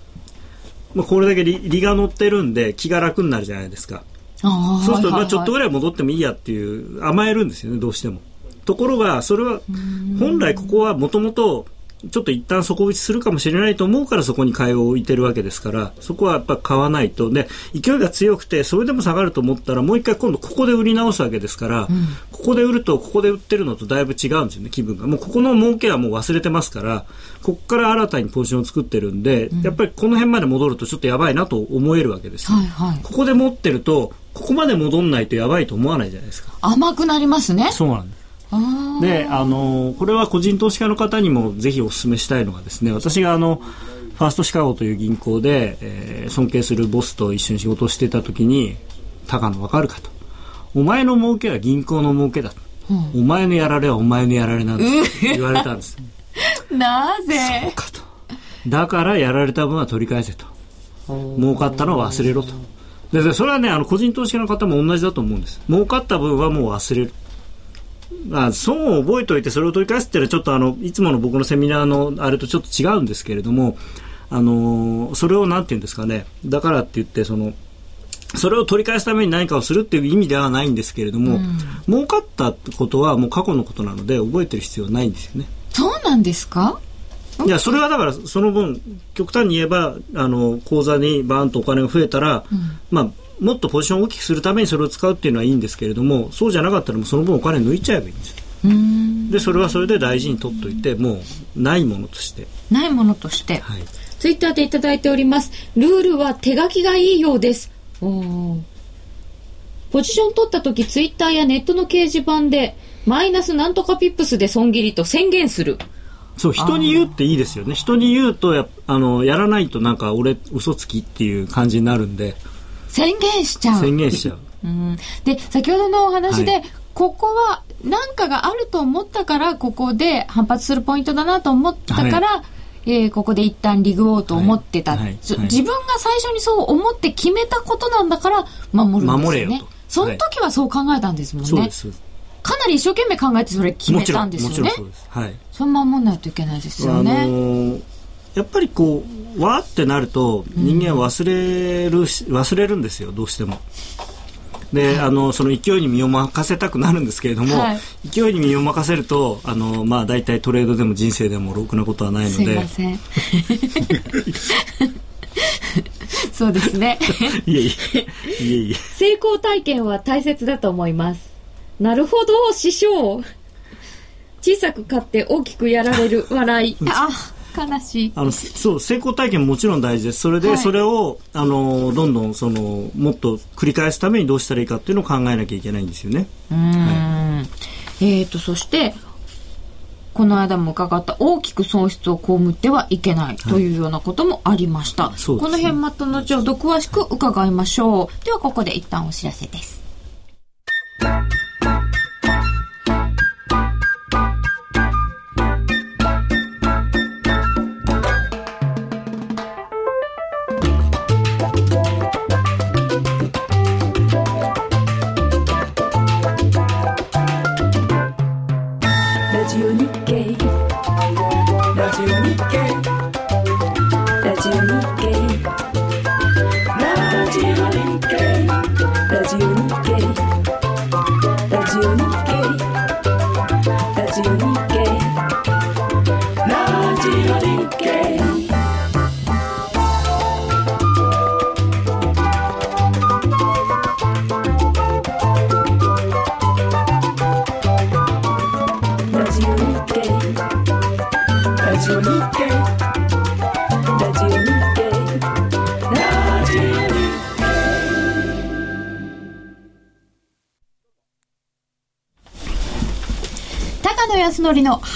まあ、これだけ利が乗ってるんで気が楽になるじゃないですか。そうすると、まあ、ちょっとぐらい戻ってもいいやっていう甘えるんですよねどうしても。ところがそれは本来ここはもともとちょっと一旦底打ちするかもしれないと思うからそこに買いを置いてるわけですからそこはやっぱ買わないと。で勢いが強くてそれでも下がると思ったらもう一回今度ここで売り直すわけですから、うん、ここで売るとここで売ってるのとだいぶ違うんですよね気分が。もうここの儲けはもう忘れてますからここから新たにポジションを作ってるんで、うん、やっぱりこの辺まで戻るとちょっとやばいなと思えるわけです、はいはい、ここで持ってるとここまで戻んないとやばいと思わないじゃないですか。甘くなりますね。そうなんです。であのこれは個人投資家の方にもぜひお勧めしたいのがですね私があのファーストシカゴという銀行で、えー、尊敬するボスと一緒に仕事をしていた時に高野分かるかと。お前の儲けは銀行の儲けだ、うん、お前のやられはお前のやられなんだと言われたんです。なぜ？そうかと。だからやられた分は取り返せと。儲かったのは忘れろとでそれはねあの個人投資家の方も同じだと思うんです。儲かった分はもう忘れる。まあ、損を覚えておいてそれを取り返すっていうのはちょっとあのいつもの僕のセミナーのあれとちょっと違うんですけれどもあのそれをなんて言うんですかね。だからって言ってそのそれを取り返すために何かをするっていう意味ではないんですけれども、うん、儲かったことはもう過去のことなので覚えてる必要はないんですよね。そうなんですか？いやそれはだからその分極端に言えばあの口座にバーンとお金が増えたら、うん、まあもっとポジションを大きくするためにそれを使うっていうのはいいんですけれどもそうじゃなかったらもうその分お金抜いちゃえばいいんですよ。でそれはそれで大事に取っといてもうないものとして。ないものとして、はい、ツイッターでいただいております。ルールは手書きがいいようです。おポジション取った時ツイッターやネットの掲示板でマイナスなんとかピップスで損切りと宣言するそう人に言うっていいですよね。人に言うとやあのやらないとなんか俺嘘つきっていう感じになるんで。宣言しちゃう。宣言しちゃう、うん、で先ほどのお話で、はい、ここは何かがあると思ったからここで反発するポイントだなと思ったから、はい、えー、ここで一旦リグおうと思ってた、はい。はい、自分が最初にそう思って決めたことなんだから守るんですよね。その時はそう考えたんですもんね、かなり一生懸命考えてそれ決めたんですよね。はい。その守んないといけないですよね。あのー、やっぱりこうわーってなると人間忘れる、うん、忘れるんですよどうしても。で、あのその勢いに身を任せたくなるんですけれども、はい、勢いに身を任せるとあのまあ大体トレードでも人生でもろくなことはないので。すいません。そうですね。いえいえ。いえいえ。成功体験は大切だと思います。なるほど、師匠。小さく買って大きくやられる 笑い。あ、悲しい。あの、そう、成功体験ももちろん大事です。それで、はい、それを、あの、どんどん、その、もっと繰り返すためにどうしたらいいかっていうのを考えなきゃいけないんですよね。うん。はい、えっ、ー、と、そして、この間も伺った大きく損失を被ってはいけないというようなこともありました。はいね、この辺また後ほど詳しく伺いましょう。ではここで一旦お知らせです。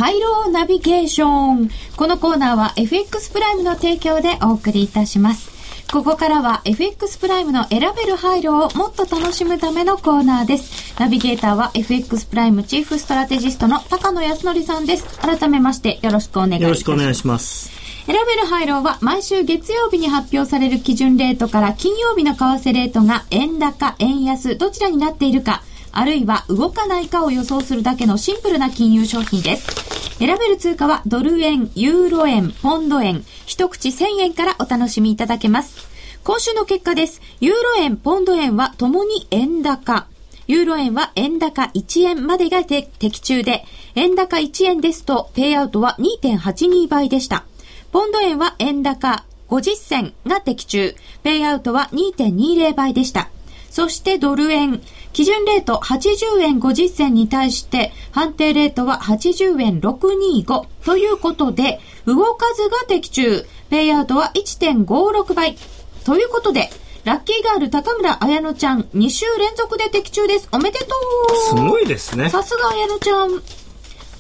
ハイローナビゲーション。このコーナーは FX プライムの提供でお送りいたします。ここからは FX プライムの選べる配慮をもっと楽しむためのコーナーです。ナビゲーターは FX プライムチーフストラテジストの高野康則さんです。改めましてよろしくお願いします。よろしくお願いします。選べる配慮は毎週月曜日に発表される基準レートから金曜日の為替レートが円高、円安、どちらになっているか、あるいは動かないかを予想するだけのシンプルな金融商品です。選べる通貨はドル円、ユーロ円、ポンド円、一口1000円からお楽しみいただけます。今週の結果です。ユーロ円、ポンド円はともに円高。ユーロ円は円高1円までが的中で、円高1円ですと、ペイアウトは2.82倍でした。ポンド円は円高50銭が的中、ペイアウトは2.20倍でした。そしてドル円、基準レート80円50銭に対して、判定レートは80円625ということで、動かずが的中、ペイアウトは1.56倍。ということで、ラッキーガール高村彩乃ちゃん2週連続で的中です。おめでとうすごいですね。さすが彩乃ちゃん。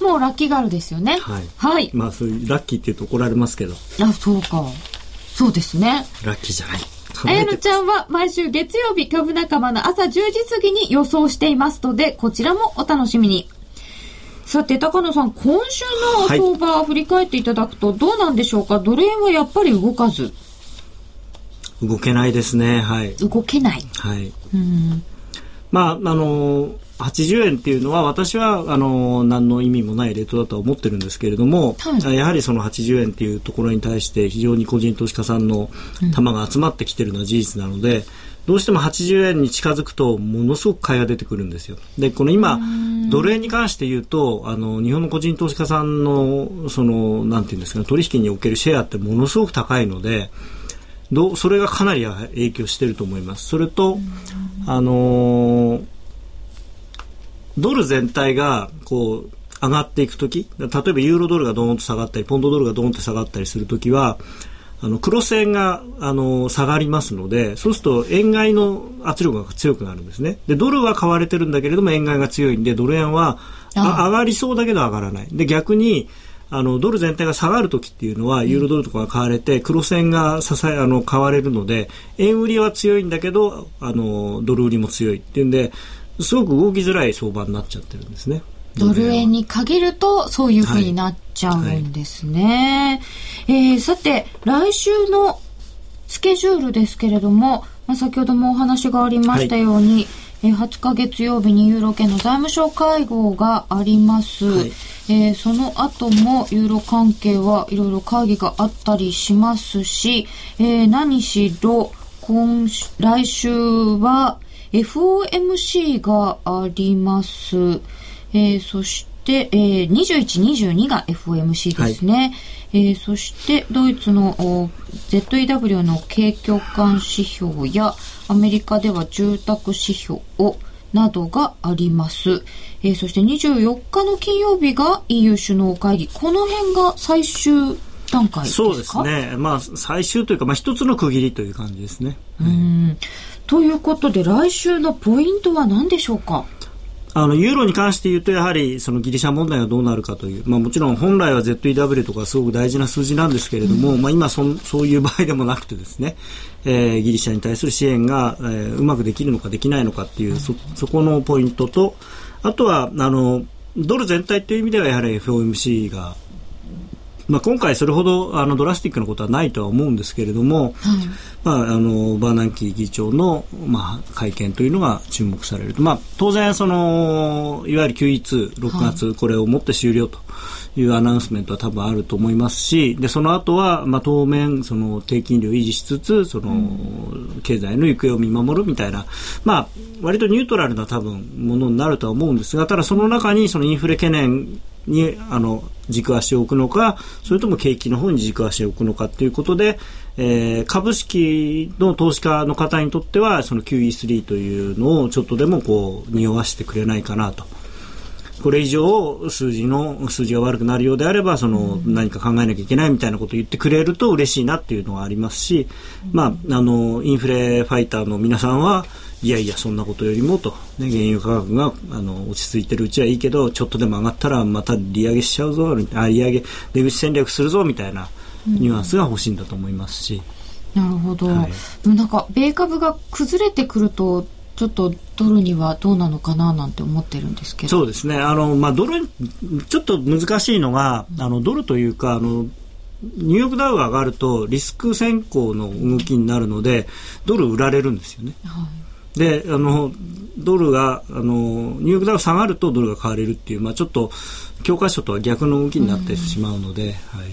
もうラッキーガールですよね。はい。はい。まあ、そういうラッキーって言うと怒られますけど。あ、そうか。そうですね。ラッキーじゃない。あやのちゃんは毎週月曜日株仲間の朝10時過ぎに予想していますので、こちらもお楽しみに。さて、高野さん、今週の相場、振り返っていただくと、どうなんでしょうか、ドル円はやっぱり動かず。動けないですね、はい。動けない。はい。うん。まあ、あのー80円っていうのは私はあの何の意味もないレートだとは思ってるんですけれども、はい、やはりその80円っていうところに対して非常に個人投資家さんの玉が集まってきてるのは事実なので、うん、どうしても80円に近づくとものすごく買いが出てくるんですよ。でこの今ドル円に関して言うとあの日本の個人投資家さんのそのなんていうんですか、ね、取引におけるシェアってものすごく高いので。どそれがかなり影響していると思います。それと、あのードル全体がこう上がっていくとき、例えばユーロドルがドーンと下がったり、ポンドドルがドーンと下がったりするときは、あの、黒線が、あの、下がりますので、そうすると、円買いの圧力が強くなるんですね。で、ドルは買われてるんだけれども、円買いが強いんで、ドル円は、上がりそうだけど上がらない。で、逆に、あの、ドル全体が下がるときっていうのは、ユーロドルとかが買われて、黒線が支え、あの、買われるので、円売りは強いんだけど、あの、ドル売りも強いっていうんで、すごく動きづらい相場になっちゃってるんですね。ドル円に限るとそういうふうになっちゃうんですね。はいはい、えー、さて、来週のスケジュールですけれども、まあ、先ほどもお話がありましたように、はい、えー、20日月曜日にユーロ圏の財務省会合があります。はい、えー、その後もユーロ関係はいろいろ会議があったりしますし、えー、何しろ今来週は FOMC があります。えー、そして、えー、21、22が FOMC ですね。はい、えー、そして、ドイツの ZEW の景況感指標や、アメリカでは住宅指標などがあります。えー、そして24日の金曜日が EU 首脳会議。この辺が最終段階ですか？そうですね。まあ、最終というか、まあ、一つの区切りという感じですね。うん。ということで、来週のポイントは何でしょうか？あのユーロに関して言うとやはりそのギリシャ問題がどうなるかという、まあ、もちろん本来は ZEW とかすごく大事な数字なんですけれども、うん、まあ、今そそういう場合でもなくてですね、えー、ギリシャに対する支援が、えー、うまくできるのかできないのかっていうそそこのポイントとあとはあのドル全体という意味ではやはり FOMC がまあ、今回それほどあのドラスティックなことはないとは思うんですけれども、はい、まあ、あのバーナンキー議長の、まあ、会見というのが注目されると、まあ、当然そのいわゆる QE2、6月、これをもって終了というアナウンスメントは多分あると思いますしでその後は、まあ、当面その低金利を維持しつつその、経済の行方を見守るみたいな、まあ、割とニュートラルな多分ものになるとは思うんですがただその中にそのインフレ懸念にあの軸足を置くのかそれとも景気の方に軸足を置くのかということで、えー、株式の投資家の方にとってはその QE3 というのをちょっとでもこう匂わせてくれないかなと。これ以上数字の数字が悪くなるようであればその何か考えなきゃいけないみたいなことを言ってくれると嬉しいなっていうのがありますし、まあ、あのインフレファイターの皆さんはいやいやそんなことよりもと、ね、原油価格があの落ち着いてるうちはいいけどちょっとでも上がったらまた利上げしちゃうぞあ利上げ出口戦略するぞみたいなニュアンスが欲しいんだと思いますし。なるほど、はい、なんか米株が崩れてくるとちょっとドルにはどうなのかななんて思ってるんですけど。そうですね。あの、まあ、ドルちょっと難しいのがあのドルというかあのニューヨークダウが上がるとリスク先行の動きになるのでドル売られるんですよね。はいであのドルがあのニューヨークダウ下がるとドルが買われるっていう、まあ、ちょっと教科書とは逆の動きになってしまうので、はい、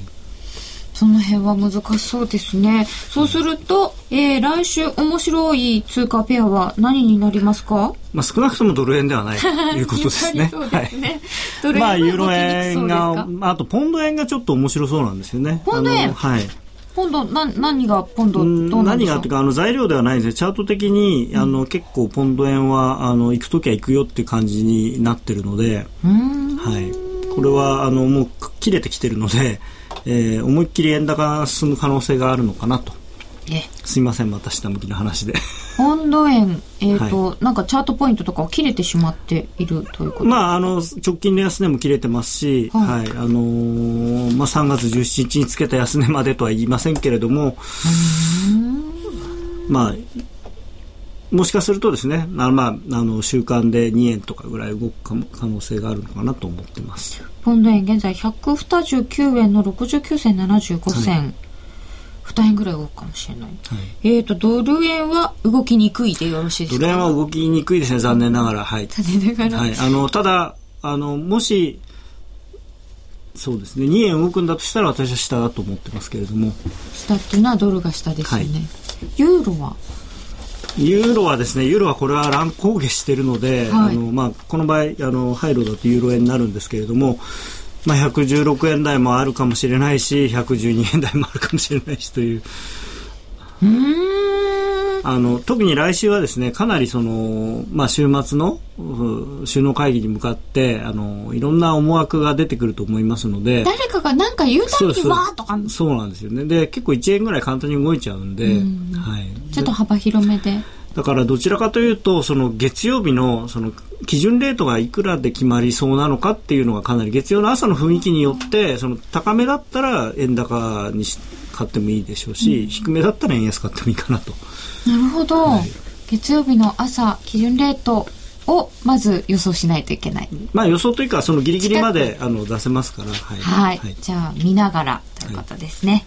その辺は難しそうですね。そうすると、えー、来週面白い通貨ペアは何になりますか？まあ少なくともドル円ではないということですね。そうですね。はい、まあユーロ円が、あとポンド円がちょっと面白そうなんですよね。ポンド円？はい。ポンドな何がポンドどう何がっていうかあの材料ではないんです。ねチャート的に、あの結構ポンド円はあの行く時は行くよっていう感じになってるので、はい、これはあのもう切れてきてるので、えー、思いっきり円高が進む可能性があるのかなと。すいませんまた下向きの話で。ポンド円、えーと、はい、なんかチャートポイントとかを切れてしまっているということまあ、あの直近の安値も切れてますし、はい、はい、あのー、まあ、3月17日につけた安値までとは言いませんけれどもまあもしかするとですね、あまあ、あの週間で2円とかぐらい動く可能性があるのかなと思ってます。ポンド円現在129円の69銭75銭。はい2円ぐらい動くかもしれない、はい、えっ、ー、とドル円は動きにくいでよろしいですか？ドル円は動きにくいですね残念ながら。はい。残念ながら、はい、あのただあのもしそうですね2円動くんだとしたら私は下だと思ってますけれども。下っていうのはドルが下ですよね、はい、ユーロは？ユーロはですねユーロはこれは乱高下しているので、はい、あのまあ、この場合あの廃炉だとユーロ円になるんですけれどもまあ、116円台もあるかもしれないし112円台もあるかもしれないしという。うん。あの特に来週はですねかなりその、まあ、週末の首脳会議に向かってあのいろんな思惑が出てくると思いますので。誰かが何か言うたびにわーとか。そうなんですよね。で結構1円ぐらい簡単に動いちゃうんで、うん。はい、ちょっと幅広めでだからどちらかというとその月曜日のその基準レートがいくらで決まりそうなのかっていうのがかなり月曜の朝の雰囲気によってその高めだったら円高に買ってもいいでしょうし、うん、低めだったら円安買ってもいいかなと。なるほど、はい、月曜日の朝基準レートをまず予想しないといけない。まあ予想というかそのギリギリまであの出せますから。はい。はい、はい、じゃあ見ながらということですね。はい、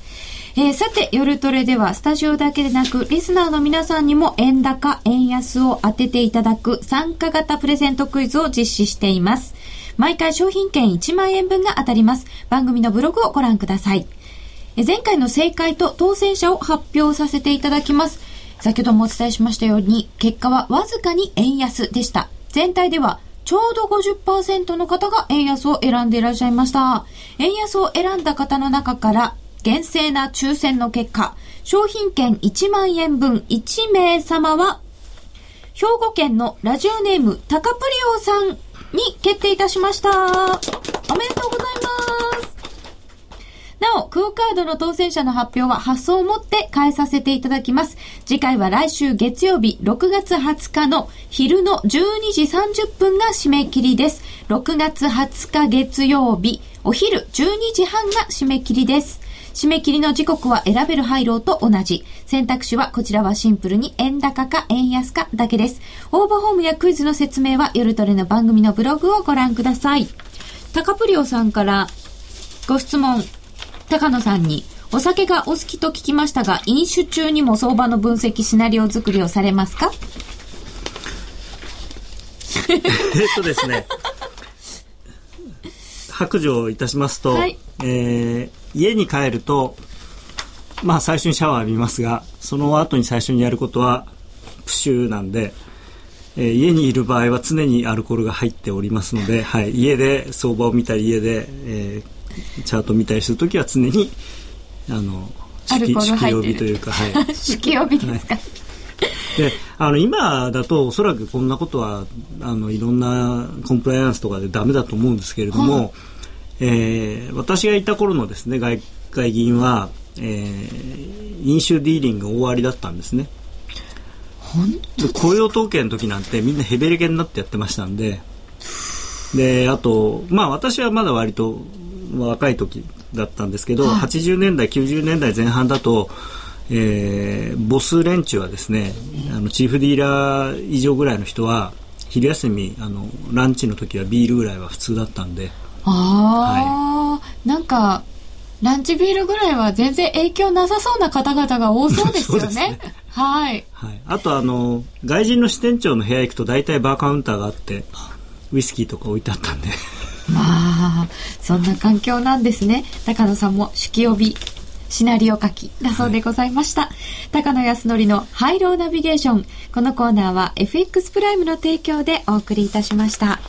えー、さて夜トレではスタジオだけでなくリスナーの皆さんにも円高円安を当てていただく参加型プレゼントクイズを実施しています。毎回商品券1万円分が当たります。番組のブログをご覧ください。え前回の正解と当選者を発表させていただきます。先ほどもお伝えしましたように、結果はわずかに円安でした。全体ではちょうど50%の方が円安を選んでいらっしゃいました。円安を選んだ方の中から厳正な抽選の結果、商品券1万円分1名様は、兵庫県のラジオネームタカプリオさんに決定いたしました。おめでとうございます。なお、クオカードの当選者の発表は発送をもって返させていただきます。次回は来週月曜日6月20日の昼の12時30分が締め切りです。6月20日月曜日、お昼12時半が締め切りです。締め切りの時刻は選べる配慮と同じ。選択肢はこちらはシンプルに円高か円安かだけです。応募フォームやクイズの説明は夜トレの番組のブログをご覧ください。タカプリオさんからご質問高野さんに、お酒がお好きと聞きましたが、飲酒中にも相場の分析シナリオ作りをされますか？えっとですね、白状いたしますと、はい、えー、家に帰ると、まあ最初にシャワー浴びますが、その後に最初にやることはプシューなんで、えー、家にいる場合は常にアルコールが入っておりますので、はい、家で相場を見たり家で、えー、チャート見たりするときは常にあの式式曜日というか、はい、式曜日ですか、はい。であの今だとおそらくこんなことはあのいろんなコンプライアンスとかでダメだと思うんですけれども、はい、えー、私がいた頃のですね外会議員は、えー、飲酒ディーリングが終わりだったんですね。雇用統計の時なんてみんなヘベレケになってやってましたんで。であとまあ私はまだ割と若い時だったんですけど、はい、80年代90年代前半だと、えー、ボス連中はですねあのチーフディーラー以上ぐらいの人は昼休みあのランチの時はビールぐらいは普通だったんでああ、はい、なんかランチビールぐらいは全然影響なさそうな方々が多そうですよね。ねはい、はい。あとあの、外人の支店長の部屋行くと大体バーカウンターがあって、ウイスキーとか置いてあったんで まあ、そんな環境なんですね。高野さんも手記帯シナリオ書きだそうでございました。はい、高野康則のハイローナビゲーション。このコーナーは FX プライムの提供でお送りいたしました。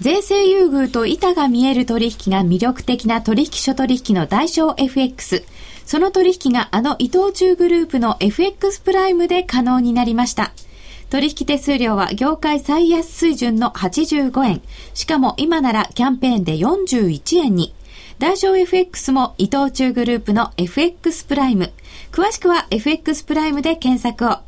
税制優遇と板が見える取引が魅力的な取引所取引の代償 FX。その取引があの伊藤忠グループの FX プライムで可能になりました。取引手数料は業界最安水準の85円。しかも今ならキャンペーンで41円に。大小 FX も伊藤忠グループの FX プライム。詳しくは FX プライムで検索を。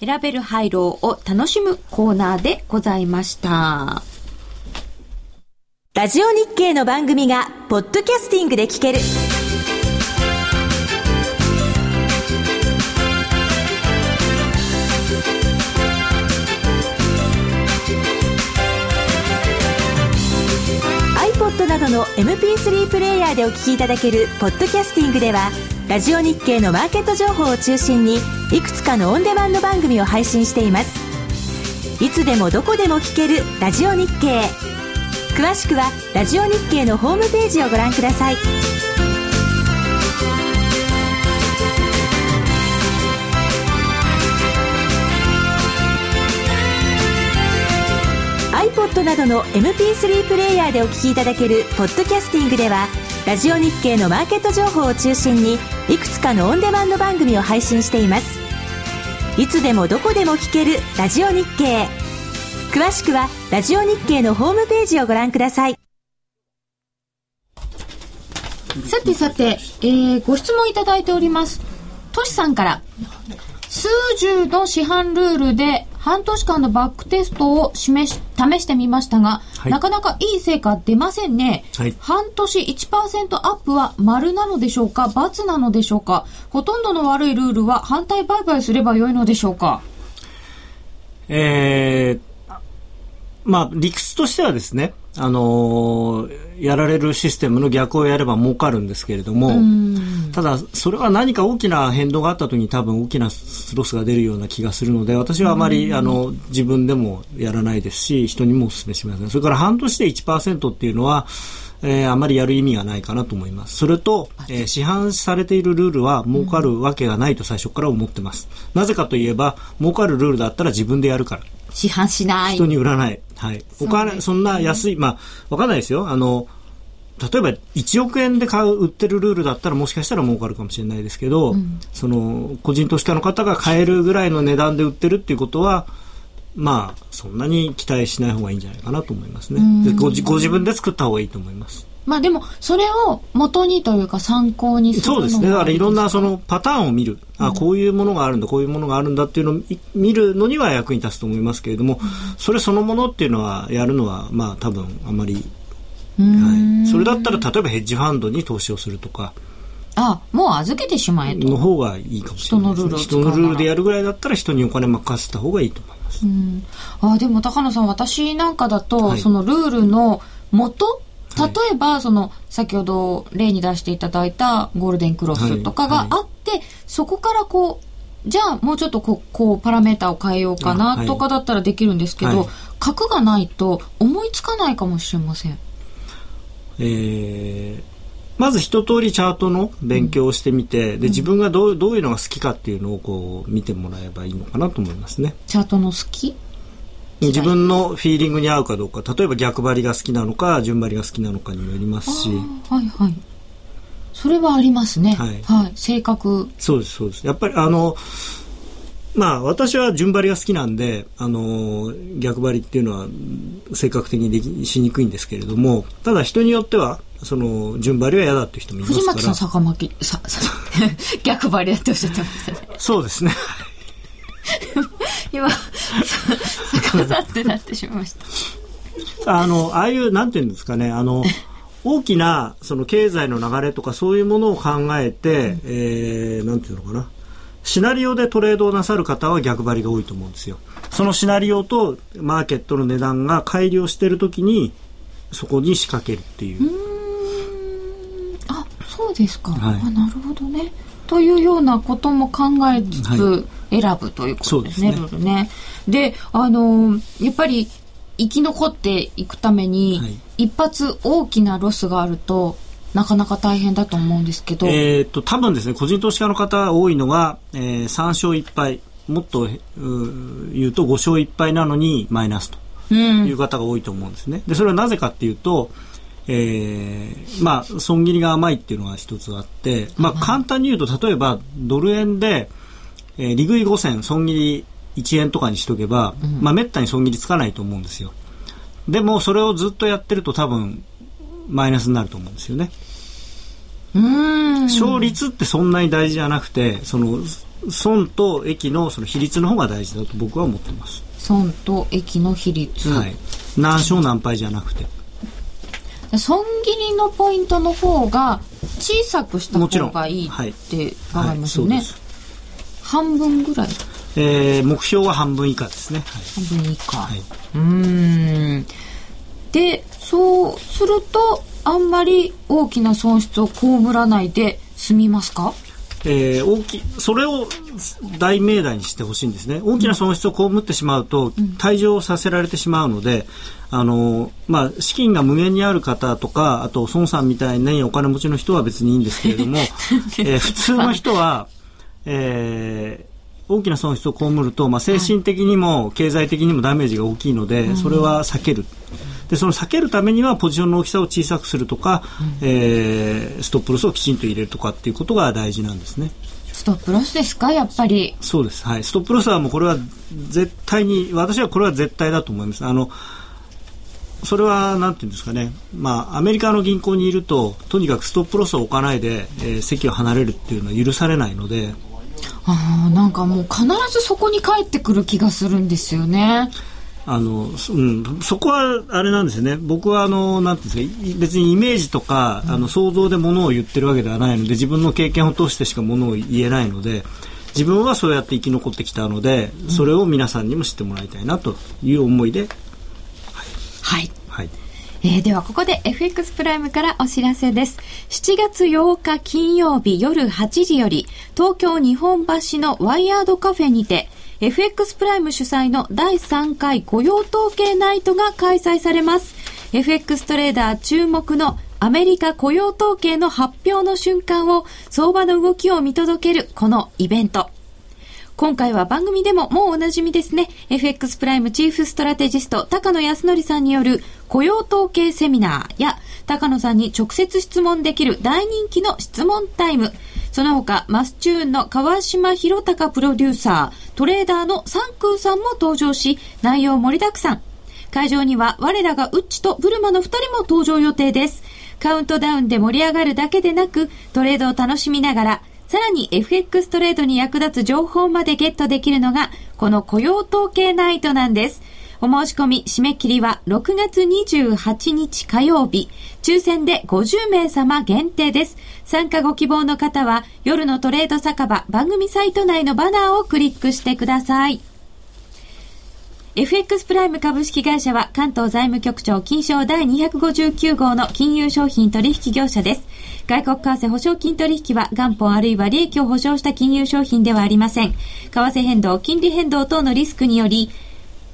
選べる廃炉を楽しむコーナーでございました。ラジオ日経の番組がポッドキャスティングで聞ける。どの MP3 プレイヤーでお聞きいただけるポッドキャスティングではラジオ日経のマーケット情報を中心にいくつかのオンデマンド番組を配信しています。いつでもどこでも聞けるラジオ日経。詳しくはラジオ日経のホームページをご覧ください。iPod などの MP3 プレイヤーでお聞きいただけるポッドキャスティングではラジオ日経のマーケット情報を中心にいくつかのオンデマンド番組を配信しています。いつでもどこでも聞けるラジオ日経。詳しくはラジオ日経のホームページをご覧ください。さてさて、えー、ご質問いただいております。トシさんから、数十の市販ルールで半年間のバックテストを示し、試してみましたが、はい。なかなかいい成果出ませんね。はい。半年1%アップは丸なのでしょうか×なのでしょうか？ほとんどの悪いルールは反対売買すればよいのでしょうか？えーまあ、理屈としてはですね、あのーやられるシステムの逆をやれば儲かるんですけれども、ただ、それは何か大きな変動があった時に多分大きなロスが出るような気がするので、私はあまり、あの、自分でもやらないですし、人にもお勧めしません。それから半年で1%っていうのは、えーあまりやる意味がないかなと思います。それと、えー市販されているルールは儲かるわけがないと最初から思ってます。なぜかといえば、儲かるルールだったら自分でやるから。市販しない。人に売らない。はい。お金、そんな安い、まあ、わかんないですよ。あの、例えば1億円で買う、売ってるルールだったらもしかしたら儲かるかもしれないですけど、その、個人投資家の方が買えるぐらいの値段で売ってるっていうことは、まあ、そんなに期待しない方がいいんじゃないかなと思いますね。でご自ご自分で作った方がいいと思います。まあでも、それを元にというか参考にするのそうですね。だからいろんなそののパターンを見る。あ、こういうものがあるんだ、こういうものがあるんだっていうのをい見るのには役に立つと思いますけれども、それそのものっていうのはやるのは、まあ多分あまり、はい。それだったら例えばヘッジファンドに投資をするとか、あ、もう預けてしまえと。の方がいいかもしれないね。人のルール人のルールでやるぐらいだったら人にお金任せた方がいいと思います。あでも高野さん私なんかだと、はい。そのルールの元？例えば、その先ほど例に出していただいたゴールデンクロスとかがあって、そこからこうじゃあもうちょっとこうこうパラメータを変えようかなとかだったらできるんですけど、はい。核がないと思いつかないかもしれません。えーまず一通りチャートの勉強をしてみて、で自分がどうどういうのが好きかっていうのをこう見てもらえばいいのかなと思いますね。チャートの好き？自分のフィーリングに合うかどうか例えば逆張りが好きなのか順張りが好きなのかにもよりますしはいはい。それはありますね。はいはい。性格。そうですそうですやっぱりあのまあ私は順張りが好きなんであの逆張りっていうのは性格的にできしにくいんですけれどもただ人によってはその順張りは嫌だっていう人もいます藤から巻さん、坂巻、さ、さ、逆張りだっておっしゃってましたね。そうですね今、さ逆さってなってしまいました。あのああいうなんていうんですかねあの大きなその経済の流れとかそういうものを考えて、えーなんていうのかなシナリオでトレードをなさる方は逆張りが多いと思うんですよ。そのシナリオとマーケットの値段が乖離をしているときにそこに仕掛けるっていう。あ、そうですか。はいあ、なるほどね。というようなことも考えつはつ選ぶということですね、そうですね。で、あの、やっぱり生き残っていくために、はい一発大きなロスがあると、なかなか大変だと思うんですけど、えー、と多分ですね個人投資家の方多いのが、えー3勝1敗もっと言うと5勝1敗なのにマイナスとうんいう方が多いと思うんですね。でそれはなぜかっていうと、えーまあ損切りが甘いっていうのが一つあって、まあ、簡単に言うと例えばドル円で、えー利食い5銭損切り1円とかにしとけば、まあ、めったに損切りつかないと思うんですよ。でもそれをずっとやってると多分マイナスになると思うんですよね。うん。勝率ってそんなに大事じゃなくて、その損と益のその比率の方が大事だと僕は思ってます。損と益の比率。はい。何勝何敗じゃなくて。損切りのポイントの方が小さくしたもちろん方がいいはいって伺いますよね。はい、そうです。半分ぐらいえー、目標は半分以下ですね。半分以下。はい。うーん。で、そうすると、あんまり大きな損失を被らないで済みますか？えー、大きそれを大命題にしてほしいんですね。大きな損失を被ってしまうと、退場させられてしまうので、あのまあ、資金が無限にある方とかあと孫さんみたいにお金持ちの人は別にいいんですけれども、えー、普通の人は、えー、大きな損失を被ると、まあ、精神的にも経済的にもダメージが大きいので、それは避ける。でその避けるためにはポジションの大きさを小さくするとか、うん、えー、ストップロスをきちんと入れるとかっていうことが大事なんですね。ストップロスですか？やっぱり。そうです。はい。ストップロスはもうこれは絶対に、私はこれは絶対だと思います。あの、それはなんていうんですかね、まあ、アメリカの銀行にいると、とにかくストップロスを置かないで、えー、席を離れるっていうのは許されないので。ああ、なんかもう必ずそこに帰ってくる気がするんですよね。あの、うん、そこはあれなんですよね。僕はあの、なんていうんですか、別にイメージとか、あの、想像でものを言ってるわけではないので、自分の経験を通してしかものを言えないので、自分はそうやって生き残ってきたので、それを皆さんにも知ってもらいたいなという思いで、はい。はい。はいえー、ではここで FX プライムからお知らせです。7月8日金曜日夜8時より東京日本橋のワイヤードカフェにて FX プライム主催の第3回雇用統計ナイトが開催されます。FX トレーダー注目のアメリカ雇用統計の発表の瞬間を相場の動きを見届けるこのイベント。今回は番組でももうおなじみですね。FX プライムチーフストラテジスト高野康則さんによる雇用統計セミナーや高野さんに直接質問できる大人気の質問タイム。その他、マスチューンの川島博隆プロデューサー、トレーダーのサンクーさんも登場し、内容盛りだくさん。会場には我らがウッチとブルマの2人も登場予定です。カウントダウンで盛り上がるだけでなく、トレードを楽しみながら、さらに FX トレードに役立つ情報までゲットできるのが、この雇用統計ナイトなんです。お申し込み締め切りは6月28日火曜日。抽選で50名様限定です。参加ご希望の方は夜のトレード酒場番組サイト内のバナーをクリックしてください。FX プライム株式会社は関東財務局長金賞第259号の金融商品取引業者です。外国為替保証金取引は元本あるいは利益を保証した金融商品ではありません。為替変動、金利変動等のリスクにより、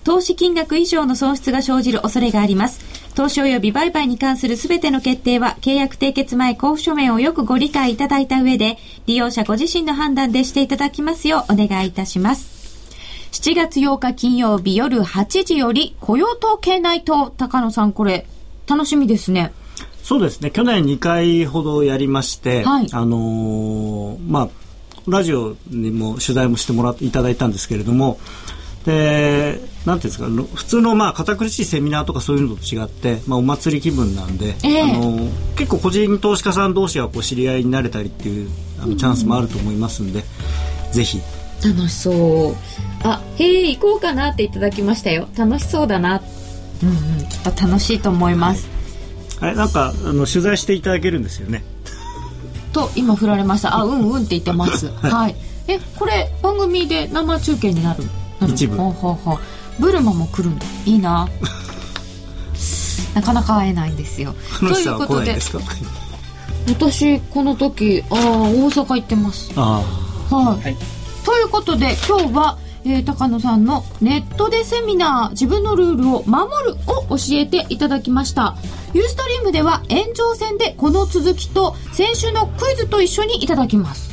投資金額以上の損失が生じる恐れがあります。投資及び売買に関するすべての決定は、契約締結前交付書面をよくご理解いただいた上で、利用者ご自身の判断でしていただきますようお願いいたします。7月8日金曜日夜8時より、雇用統計ナイト。高野さん、これ、楽しみですね。そうですね。去年2回ほどやりまして、はい、あのー、まあ、ラジオにも取材もしてもらっていただいたんですけれども、で、なんていうんですか、普通のまあ堅苦しいセミナーとかそういうのと違って、まあお祭り気分なんで、えー、あの結構個人投資家さん同士がこう知り合いになれたりっていうあのチャンスもあると思いますんで、うん、ぜひ。楽しそう。あ、へえ、行こうかなっていただきましたよ。楽しそうだな。うんうん、きっと楽しいと思います。はい、なんかあの取材していただけるんですよね。と今振られました。あ、うんうんって言ってます。はい、はい。え、これ番組で生中継になる？一部。ほうほうほう。ブルマも来るんだ。いいな。なかなか会えないんですよ。ということで。私この時ああ大阪行ってます。はい、はい、ということで今日はえー、高野さんのネットでセミナー自分のルールを守るを教えていただきました。ユーストリームでは延長戦でこの続きと先週のクイズと一緒にいただきます